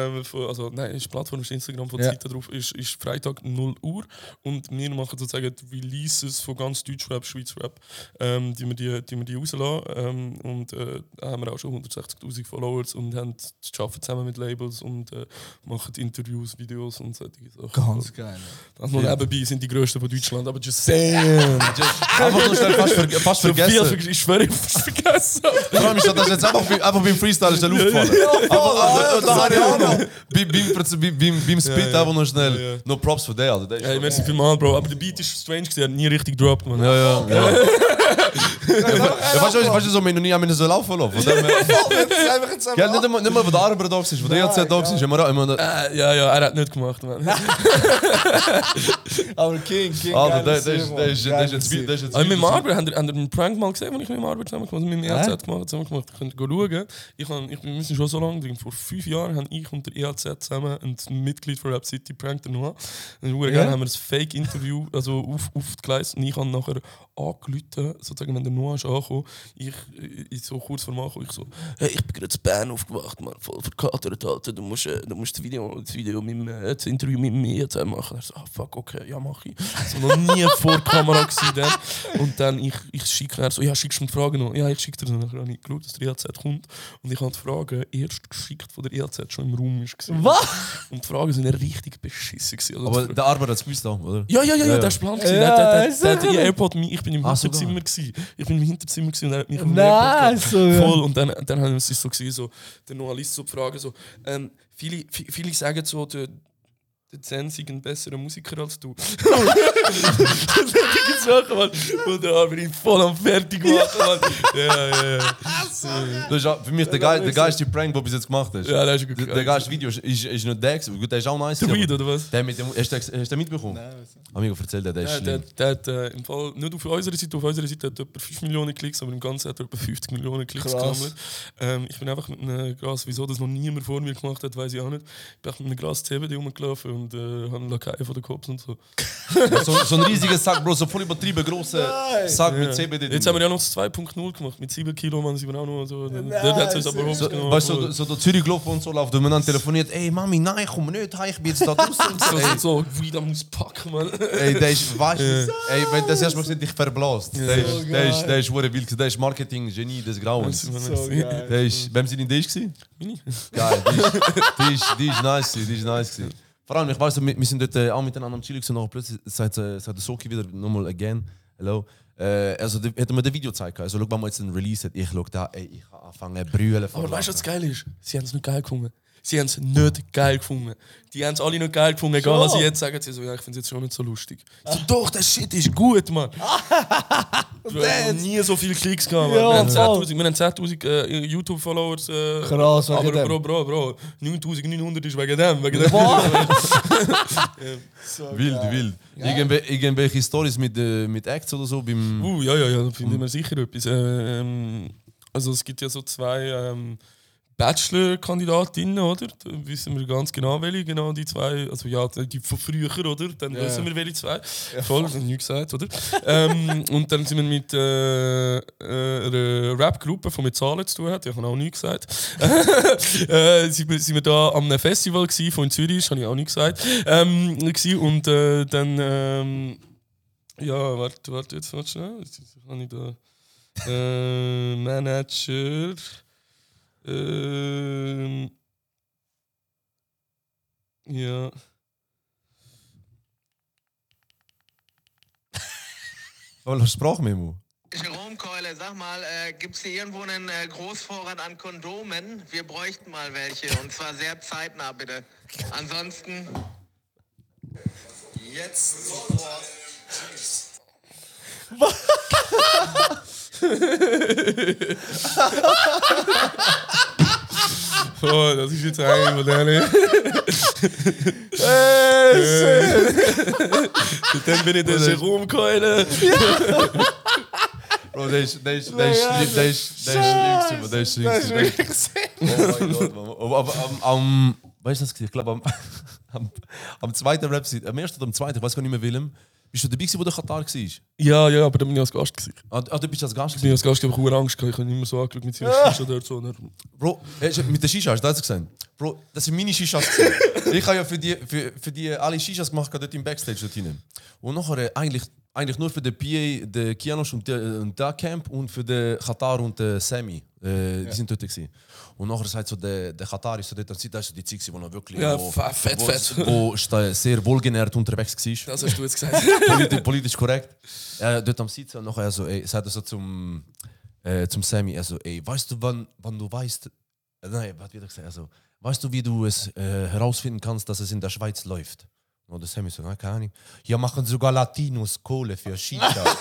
also nein, ist Plattform, ist Instagram von der Ja. Seite drauf, ist, ist Freitag 0 Uhr und wir machen sozusagen die Releases von ganz Deutschrap, Schweizrap, ähm, die wir die, die wir die rauslassen ähm, und äh, da haben wir auch schon 160'000 Followers und haben, arbeiten zusammen mit Labels und äh, machen Interviews, Videos und solche Sachen. Ganz geil. Das nur nebenbei sind die größten von Deutschland, aber just saying. Einfach nur schnell fast, ver fast So vergessen. ver- ich schwöre, ich vergessen. Vor allem ist das jetzt einfach, beim- einfach beim Freestyle ist der Luft gefallen. Aber auch noch. Beim, beim, beim, beim, beim Spit einfach noch schnell. No Props für den, Alter. Der ist Hey, merci vielmals, Bro. Aber der Beat ist strange, gewesen, er hat nie richtig gedroppt, man. Ja, ja. ja. ja weißt du, weißt du, so, wir noch nie haben so laufen lassen. Von dem her- einfach jetzt Gell, nicht immer, nicht immer, wo der Arber da ist, wo der jetzt da ist. Immer, immer, Äh, ja, ja, er hat nicht gemacht, man. Aber King, King. Alter, der geiler der ist jetzt wie- ist jetzt Aber mit Arbeit, habt ihr, einen Prank mal gesehen, den ich mit dem Arbeit zusammen gemacht habe? Also mit dem gemacht, zusammen gemacht. Ihr könnt schauen. Ich, hab, ich, wir sind schon so lange drin. Vor fünf Jahren haben ich und der ELZ zusammen ein Mitglied von Rap City prankt, der Noah. Und ja. haben wir ein Fake-Interview also auf, aufgeleistet. Und ich habe nachher angerufen, sozusagen, wenn der Noah ist angekommen, ich, ich so kurz vor dem ich so, hey, ich bin gerade in Bern aufgewacht, man, voll verkatert, Alter. Du musst, äh, du musst das Video, das Video mit äh, das Interview mit mir jetzt machen. Er so, ah, fuck, okay, ja, mach ich. So noch nie vor Kamera gewesen dann. Und dann ich, ich schicke er so, ja, schickst du mir Fragen noch? Ja, ich schicke dir dann. Dann habe ich geschaut, dass der ELZ kommt. Und ich habe die Fragen erst geschickt, von der ELZ schon im Raum war. Was? Und die Fragen sind richtig beschissen. Gewesen. Aber der Arber hat es gewusst, oder? ja, ja, ja, ja, der ist Plan. gewesen. Ja, der, der, der, der Airpod, ich bin im Ah. Hinterzimmer gewesen. Ich bin im Hinterzimmer gewesen und er hat mich im Nice, Airpod so. Voll. Und dann, dann haben wir es so gewesen, so, der Noah liest so Fragen so, ähm, viele, vi- viele sagen so, der, der Zen sei ein besserer Musiker als du. Solche Sachen, man. Und da habe ich voll am fertig gemacht, man. Ja, ja, ja. Das ist für mich der, geil, der geilste Prank, den du bis jetzt gemacht hast. Ja, das ist gut. Der, der geilste Video ist, ist, ist nicht der. Gut, der ist auch nice. Der Weed, oder was? Der mit dem, hast, du, hast du den mitbekommen? Nein, Amigo, erzähl dir, der ist Ja, der, schlimm. der hat äh, im Fall nicht auf unserer Seite, auf unserer Seite hat er etwa 5 Millionen Klicks, aber im Ganzen hat er etwa 50 Millionen Klicks gesammelt. Ähm, ich bin einfach mit einem Glas, wieso das noch niemand vor mir gemacht hat, weiß ich auch nicht. Ich bin einfach mit einem Glas CBD rumgelaufen und äh, habe einen Lakai von den Cops und so. So, so ein riesiger Sack, Bro, so voll übertrieben großer Sack Ja. mit CBD. Jetzt haben wir ja noch das 2.0 gemacht, mit 7 Kilo, man wir auch noch so. Der hat es aber hops so, genommen. weißt du, so, so der Zürich gelaufen und so läuft und man dann telefoniert, ey Mami, nein, komm nicht, heim, ich bin jetzt da draußen. so, ey, so, Weed am auspacken, man. ey, der ist, weißt du, ey, wenn das erstmal sieht, dich verblasst. Der ist, der ist, der ist, wild, gewesen. der ist Marketing-Genie des Grauens. So Der ist, wem sind in der gewesen? Mini. Geil, die ist, die ist, die ist nice, die ist nice gewesen. Vor allem, ich weiß, wir, wir sind dort äh, auch miteinander am Chillen und nachher plötzlich sagt, äh, sagt der Soki wieder nochmal again, hello. Äh, also, hat er mir das Video gezeigt. Also, schau, wenn man jetzt einen Release hat, ich schau da, ey, ich kann anfangen zu brüllen. Aber weißt du, was geil ist? Sie haben es nicht geil gefunden. Sie haben es nicht geil gefunden. Die haben es alle nicht geil gefunden, egal was sie jetzt sagen. Sie so, ja, ich finde es jetzt schon nicht so lustig. Ich so, doch, der Shit ist gut, Mann. Bro, ich hab noch nie so viele Klicks gehabt, Mann. Ja, wir haben voll. 10.000 wir haben 10.000 äh, YouTube-Followers. Äh, Krass, wegen aber dem. Bro, Bro, Bro, 9.900 ist wegen dem. Wegen dem. Wild, wild. Irgendwel irgendwelche Stories mit, äh, mit Acts oder so beim. Uh, ja, ja, ja, da finden wir sicher etwas. Äh, ähm, also es gibt ja so zwei ähm, Bachelor-Kandidatinnen, oder? Da wissen wir ganz genau, welche genau die zwei, also ja, die von früher, oder? Dann Ja. wissen wir, welche zwei. Voll, nie gesagt, oder? ähm, und dann sind wir mit äh, äh, einer Rap-Gruppe, die mit Zahlen zu tun hat, ich habe auch nie gesagt. äh, sind, wir, sind wir da einem Festival gewesen, von in Zürich, habe ich auch nie gesagt. Ähm, und äh, dann... Ähm, ja, warte, warte, jetzt warte schnell. Jetzt habe ich da. Äh, Manager. Ähm, ja. Du Sprachmemo? Jerome-Keule, sag mal, äh, gibt es hier irgendwo einen äh, Großvorrat an Kondomen? Wir bräuchten mal welche und zwar sehr zeitnah, bitte. Ansonsten. Jetzt sofort. Oh, das ist jetzt eine von denen. Und dann bin ich der Jerome-Keule. Bro, der ist, der ist, der ist, schlimm, der ist, der ist schlimm, gewesen, der ist schlimm. gewesen, der ist- Oh mein Gott. Aber, aber am, am, weißt du das? Ich glaube, am, am, am zweiten Rap-Seite, am ersten oder am zweiten, ich weiß gar nicht mehr, Willem, bist du dabei wo der Katar war? Ja, ja, aber da bin ich als Gast. Gewesen. Ah, ah, du bist als Gast Ich bin als Gast, ich habe Angst gehabt. Ich habe immer so angeschaut mit seiner Shisha dort so. Bro, mit der Shisha, hast du das gesehen? Bro, das sind meine Shishas. ich habe ja für die, für, für die alle Shishas gemacht, dort im Backstage dort hinein. Und nachher äh, eigentlich, eigentlich nur für den PA, den Kianosch und den der Camp und für den Katar und den Sammy. Äh, Die sind dort gewesen. Und nachher sagt so der, der Katar ist so dort, und da ist so die Zeit, wo er wirklich Ja, wo, fe- fett, wo, fett. wo sta- sehr wohlgenährt unterwegs war. Das hast du jetzt gesagt. Politi politisch korrekt. Äh, dort am Sitzen und nachher er so, ey, sagt er so zum, äh, zum Sammy, er so, ey, weißt du, wann, wann du weißt, äh, nein, was wird er gesagt, also, weißt du, wie du es äh, herausfinden kannst, dass es in der Schweiz läuft? Und der Sammy so, keine Ahnung. Ja, machen sogar Latinos Kohle für Shisha.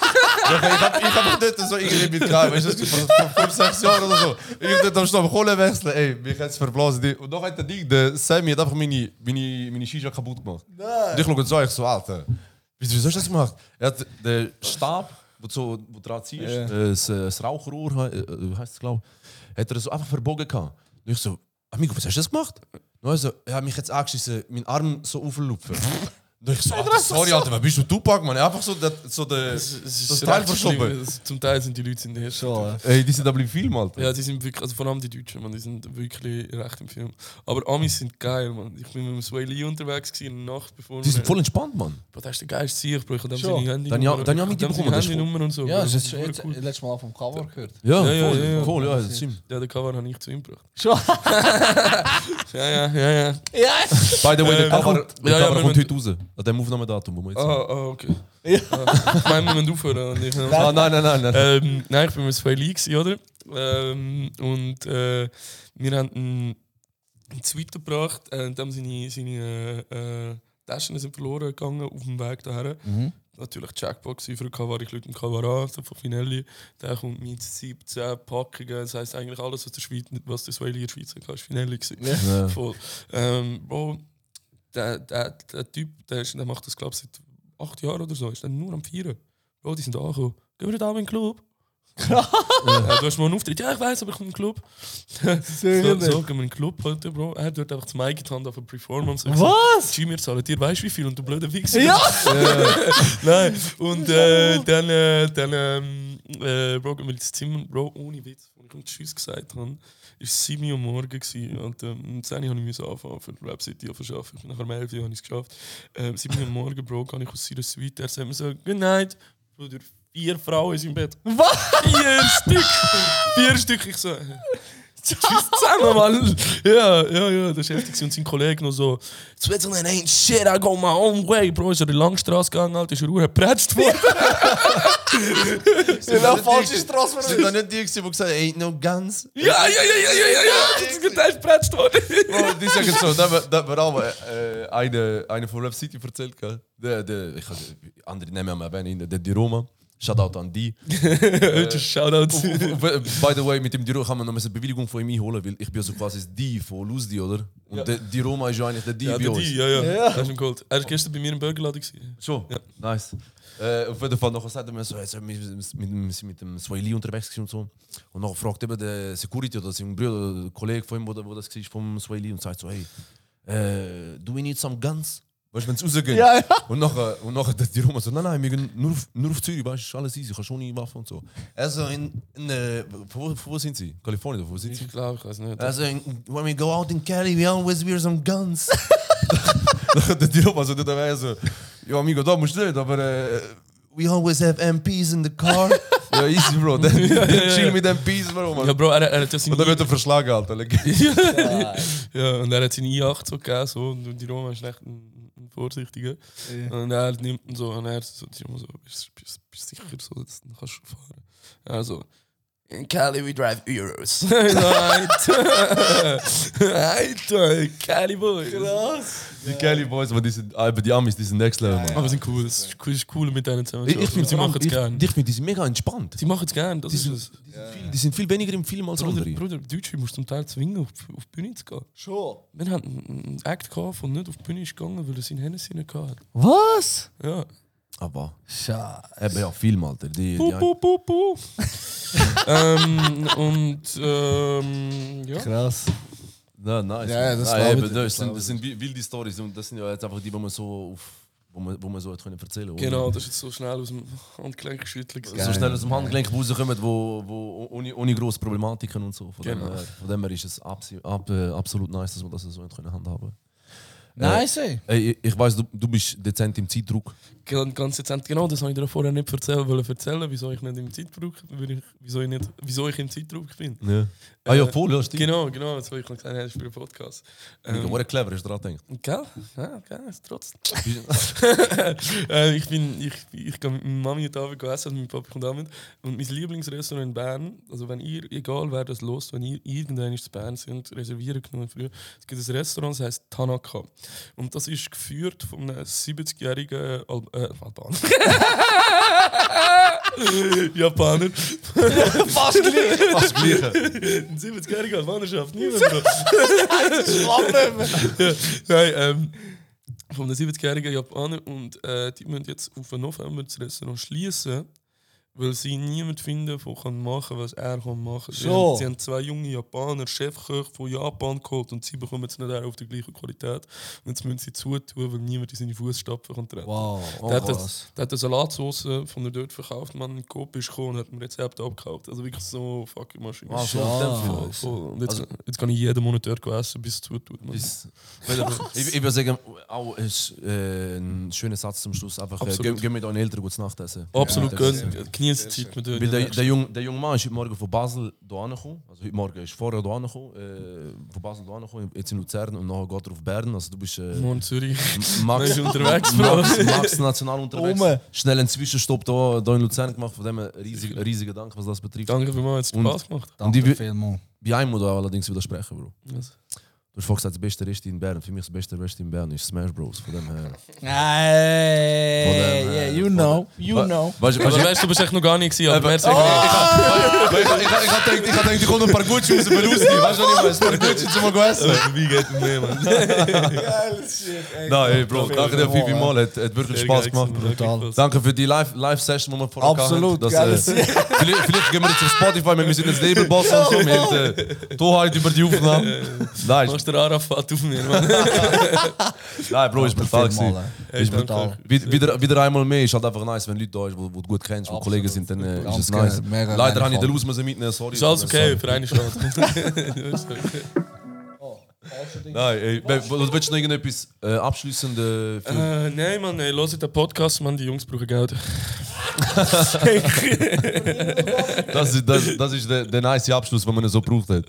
Ja, ich hab, ich hab dort so irgendwie mit gehabt, weißt du, vor fünf, sechs Jahren oder so. Ich hab dort am Stopp Kohle wechseln, ey, mich hat's verblasen. Und noch hat der Ding, der Sammy hat einfach meine, meine, meine Shisha kaputt gemacht. Und ich schaue so, ich so, Alter, wieso hast du das gemacht? Er hat den Stab, wo du so, wo dran ziehst, Ja. das, äh, das Rauchrohr, äh, äh, heißt es, glaube ich, hat er so einfach verbogen gehabt. Und ich so, Amigo, was hast du das gemacht? Und er so, er hat mich jetzt angeschissen, meinen Arm so auflupfen. Ich so, Alter, sorry, Alter, wer bist du Tupac, man? Einfach so, das, so der, Es ist das Teil verschoben. Das- Zum Teil sind die Leute in der ersten. Schon. Ey, die sind aber im Film, Alter. Ja, die sind wirklich, also vor allem die Deutschen, man, die sind wirklich recht im Film. Aber Amis sind geil, man. Ich bin mit dem Sway Lee unterwegs gewesen, in der Nacht, bevor Die sind wir- voll entspannt, Mann. Bro, das ist der geilste Sieg. Ich habe Schon. seine Handynummer. Dann ja- dann ja ich mit das ist Handynummer und so. Ja, das ist voll jetzt cool. letztes Mal vom Cover gehört. Ja, Ja, ja, voll, ja, ja. voll, ja, das stimmt. Ja, den Cover habe ich zu ihm gebracht. Schon. Ja, ja, ja, ja. By the way, der Ähm, Cover, der kommt heute raus. An dem Aufnahmedatum, wo wir jetzt Ah, sind. ah okay. Ja. Ich meine, wir müssen aufhören. Und ich, Ah, nein, nein, nein, nein. ähm, nein, ich bin mit zwei gewesen, oder? Ähm, und äh, wir haben einen, einen Tweet gebracht, äh, und dann seine, seine äh, äh, Taschen sind verloren gegangen auf dem Weg daher. natürlich Jackpot gewesen für Kavar. Ich Leute im Kavara so von Finelli. Der kommt mit 17 Packungen. Das heisst eigentlich alles, was der, Schweiz, was der Swahili in der Schweiz hat, war Finelli. gewesen. Ja. Voll. Ähm, Bro, der, der, der Typ, der, ist, der macht das, glaube ich, seit acht Jahren oder so. Ist dann nur am Vieren. Bro, die sind angekommen. Gehen wir da in den Club? ja, du hast mal einen Auftritt. Ja, ich weiß, aber ich komme in den Club. so, so, gehen wir in den Club heute, Bro. Er hat dort einfach das Mic in die Hand auf eine Performance. Was? Jimmy, zahlen dir weißt wie viel und du blöder Wichser. Ja! Nein, und äh, dann, äh, dann ähm, äh, Bro, wir ins Zimmer. Bro, ohne Witz, als ich Tschüss gesagt habe, ist 7 Uhr morgen gewesen, und ähm, um 10 Uhr musste ich anfangen für Rap City zu arbeiten. Ich bin nachher um 11 Uhr habe ich es geschafft. Ähm, 7 Uhr morgen, Bro, kann ich aus seiner Suite. Er sagt mir so, good night. Bruder, vier Frauen in seinem Bett. Was? Vier Stück! Vier Stück. Ich so, äh, Tschüss zusammen, Mann. Ja, ja, ja, das ist heftig. Und sein Kollege noch so, Switzerland ain't shit, I go my own way. Bro, ist er in die Langstrasse gegangen, Alter, ist er urgeprätscht worden. Sind auch falsche Straße Sind da nicht die, die gesagt haben, ain't no guns? ja, ja, ja, ja, ja, ja, ja. Das ist geprätscht worden. Bro, die sagen so, da hat mir auch äh, eine, eine von Rap City erzählt, gell? Der, der, ich andere Namen erwähnen, der Di Roma. Shoutout an die. Just Shoutout. By the way, mit dem Diro kann man noch eine Bewilligung von ihm einholen, weil ich bin ja so quasi Die von Luzdi, oder? Und der die Roma ist ja eigentlich der Die Ja, bei der uns. die, ja, ja. Das ist ein Gold. Er war gestern bei mir im Burgerladen. Schon? Ja. Nice. Äh, auf jeden Fall nachher sagt er mir so, jetzt, wir wir sind mit, mit, mit dem Swahili unterwegs und so. Und nachher fragt eben der Security oder sein Bruder, der Kollege von ihm, wo, wo das war, vom Swahili und sagt so, hey, äh, do we need some guns? Weißt du, wenn es rausgeht? Ja, ja. Und nachher, und nachher der die Roma so, nein, nein, wir gehen nur auf, nur auf Zürich, weißt du, ist alles easy, kannst ohne Waffe und so. Also in, in äh, wo, wo sind sie? Kalifornien, wo sind sie? Ich glaube, ich weiß nicht. Also, in, when we go out in Cali, we always wear some guns. der Diop, also der war so, ja, amigo, da musst du nicht, aber äh, we always have MPs in the car. ja, easy, Bro. Dann chill mit MPs, Bro. Man. Ja, Bro, er, er hat ja seine Und dann wird er verschlagen, Alter. Ja, und er hat seine I8 so gegeben, so, und die Roma ist echt ein, Vorsichtiger. Und er nimmt ihn so, und er so, die Roma so, bist du bist, bist sicher, so, das kannst du fahren? Also, in Cali we drive Euros. Alter, Cali Boy. Die Cali Boys, aber die sind, aber die Amis, die sind next level, man. Aber sie sind cool, es ist cool, ist cool mit denen zusammen. Ich, ich finde, sie machen es ich, gern. ich find, die sind mega entspannt. Sie machen es gern, das Die sind, die, sind viel, die sind viel weniger im Film als Bruder, andere. Bruder, Deutsche musst zum Teil zwingen, auf, auf die Bühne zu gehen. Schon. Wir hatten einen Act gehabt, der nicht auf die Bühne ist gegangen, weil er seinen Hennessy nicht hatte. Was? Ja. Aber Scheiße. eben ja, Film, Alter. Die, Puh, die, puh, puh, puh. ähm, und ähm, ja. Krass. Ja, nice. Ja, ja, das Nein, glaub eben, das, das sind, das sind wi- wilde Stories und das sind ja jetzt einfach die, die man so auf, wo man, wo man so können erzählen konnte. Genau, das ist jetzt so schnell aus dem Handgelenk geschüttelt. So schnell aus dem Handgelenk rauskommen, wo, wo ohne, ohne grosse Problematiken und so. Von, Genau. dem, her, von dem her ist es äh, absolut nice, dass wir das so hat können handhaben Nice, ey. Ey, ich, ich weiss, du, du bist dezent im Zeitdruck. Ganz, ganz dezent, genau, das habe ich dir vorher nicht erzählen, wollen erzählen, wieso ich nicht im Zeitdruck bin, wieso ich, nicht, wieso ich im Zeitdruck bin. Ja. Ah ja, voll, ja, stimmt. Genau, genau, das habe ich gesagt, das ist für den Podcast. Ähm, War clever, ist dran gedacht. Gell? Ja, gell, ist trotzdem. äh, ich bin, ich, ich gehe mit meiner Mami und Abend essen, und mein Papa kommt Abend. Und mein Lieblingsrestaurant in Bern, also wenn ihr, egal wer das lost, wenn ihr irgendwann in Bern sind, reservieren genommen früher, es gibt ein Restaurant, das heißt Tanaka. Und das ist geführt von einem 70-jährigen Al äh, Albaner. Japaner. Fast gleich. Fast gleiche. Ein 70-jähriger Albaner schafft niemand. Bro. ja, nein, ähm, von den 70-jährigen Japaner und äh, die müssen jetzt auf den November das Restaurant schließen, weil sie niemand finden, der kann machen was er kann machen sie, So. haben, sie haben zwei junge Japaner, Chefköche von Japan geholt und sie bekommen es nicht auch auf die gleiche Qualität. Und jetzt müssen sie zutun, weil niemand in seine Fußstapfen kann treten Wow. der, hat krass. das, der hat eine Salatsauce von der dort verkauft, man in Coop ist gekommen und hat mir Rezept abgekauft. Also wirklich so fucking Maschine. Ah, so, in dem Fall. Voll. Und jetzt, Also- jetzt kann ich jeden Monat dort essen, bis es zutut. Man. Ist, ich, ich würde sagen, auch ist, äh, ein schöner Satz zum Schluss. Einfach, äh, Absolut. geh, geh mit euren Eltern gut Nacht essen. Absolut Ja, das- die Zeit mit Weil der, der, junge, der junge Mann ist heute Morgen von Basel hier angekommen. Also heute Morgen ist vorher hier angekommen. Äh, von Basel hier angekommen, jetzt in Luzern und nachher geht er auf Bern. Also du bist äh, Morgen Zürich. Max, Ist unterwegs, Bro. Max, Max national unterwegs. Ome. Schnell einen Zwischenstopp hier, hier in Luzern gemacht. Von dem her riesig, riesigen Dank, was das betrifft. Danke vielmals, hat es Und- Spaß gemacht. Und ich Danke will vielmals. bei einem muss ich allerdings widersprechen, Bro. Also, Du hast vorhin gesagt, das beste Rest in Bern. Für mich das beste Rest in Bern ist Smash Bros. Von dem her. Hey, yeah, äh, you know, you know. Weißt du, weißt du, weißt du, du bist echt noch gar nicht gewesen, aber ich habe gedacht, ich komme ein paar Gucci raus. Weißt du, was ich meine? Ein paar Gucci zum essen. Wie geht Mann? Nein, ey, Bro, danke dir viel, viel mal. Hat, hat wirklich Spaß gemacht. Brutal. Danke für die Live- Live-Session, die wir vorher Absolut, hatten. Das, geil. äh, vielleicht, vielleicht gehen wir jetzt auf Spotify, wir müssen jetzt Label bossen und so. Wir haben äh, Torheit über die Aufnahme. Nein, Machst der Arafat auf mir, Mann? nein, Bro, ist brutal gewesen. Ey. Ist brutal. Wie- Wieder, wieder einmal mehr ist halt einfach nice, wenn Leute da sind, die du gut kennst, wo Kollegen sind, dann äh, ist es nice. geil, mega Leider habe ich den müssen mitnehmen, sorry. Ist alles okay für eine Stunde. Nein, ey, willst du noch irgendetwas äh, abschließende für Äh, nein, Mann, nee, hört den Podcast, Mann, die Jungs brauchen Geld. Das ist, das, das ist der, der nice Abschluss, den man so braucht hat.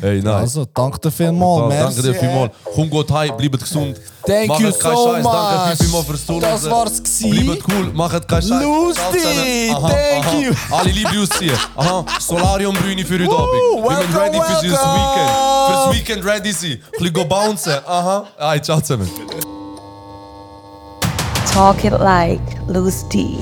Hey, nice. Also, danke dir vielmals. Danke merci, dir vielmals. Komm gut heim, bleibt gesund. Thank Macht you so Scheiß. much. Danke vielmals fürs Zuhören. Das war's gewesen. Bleibt cool, macht keinen Scheiß. Lustig. Aha, thank aha. you. Alle Liebe ausziehen. Aha, Solarium-Bühne für heute Abend. Wir sind ready für welcome. Weekend. Fürs Weekend ready sein. Ein bisschen go bouncen. Aha. Hey, ciao zusammen. Talk it like Louis D.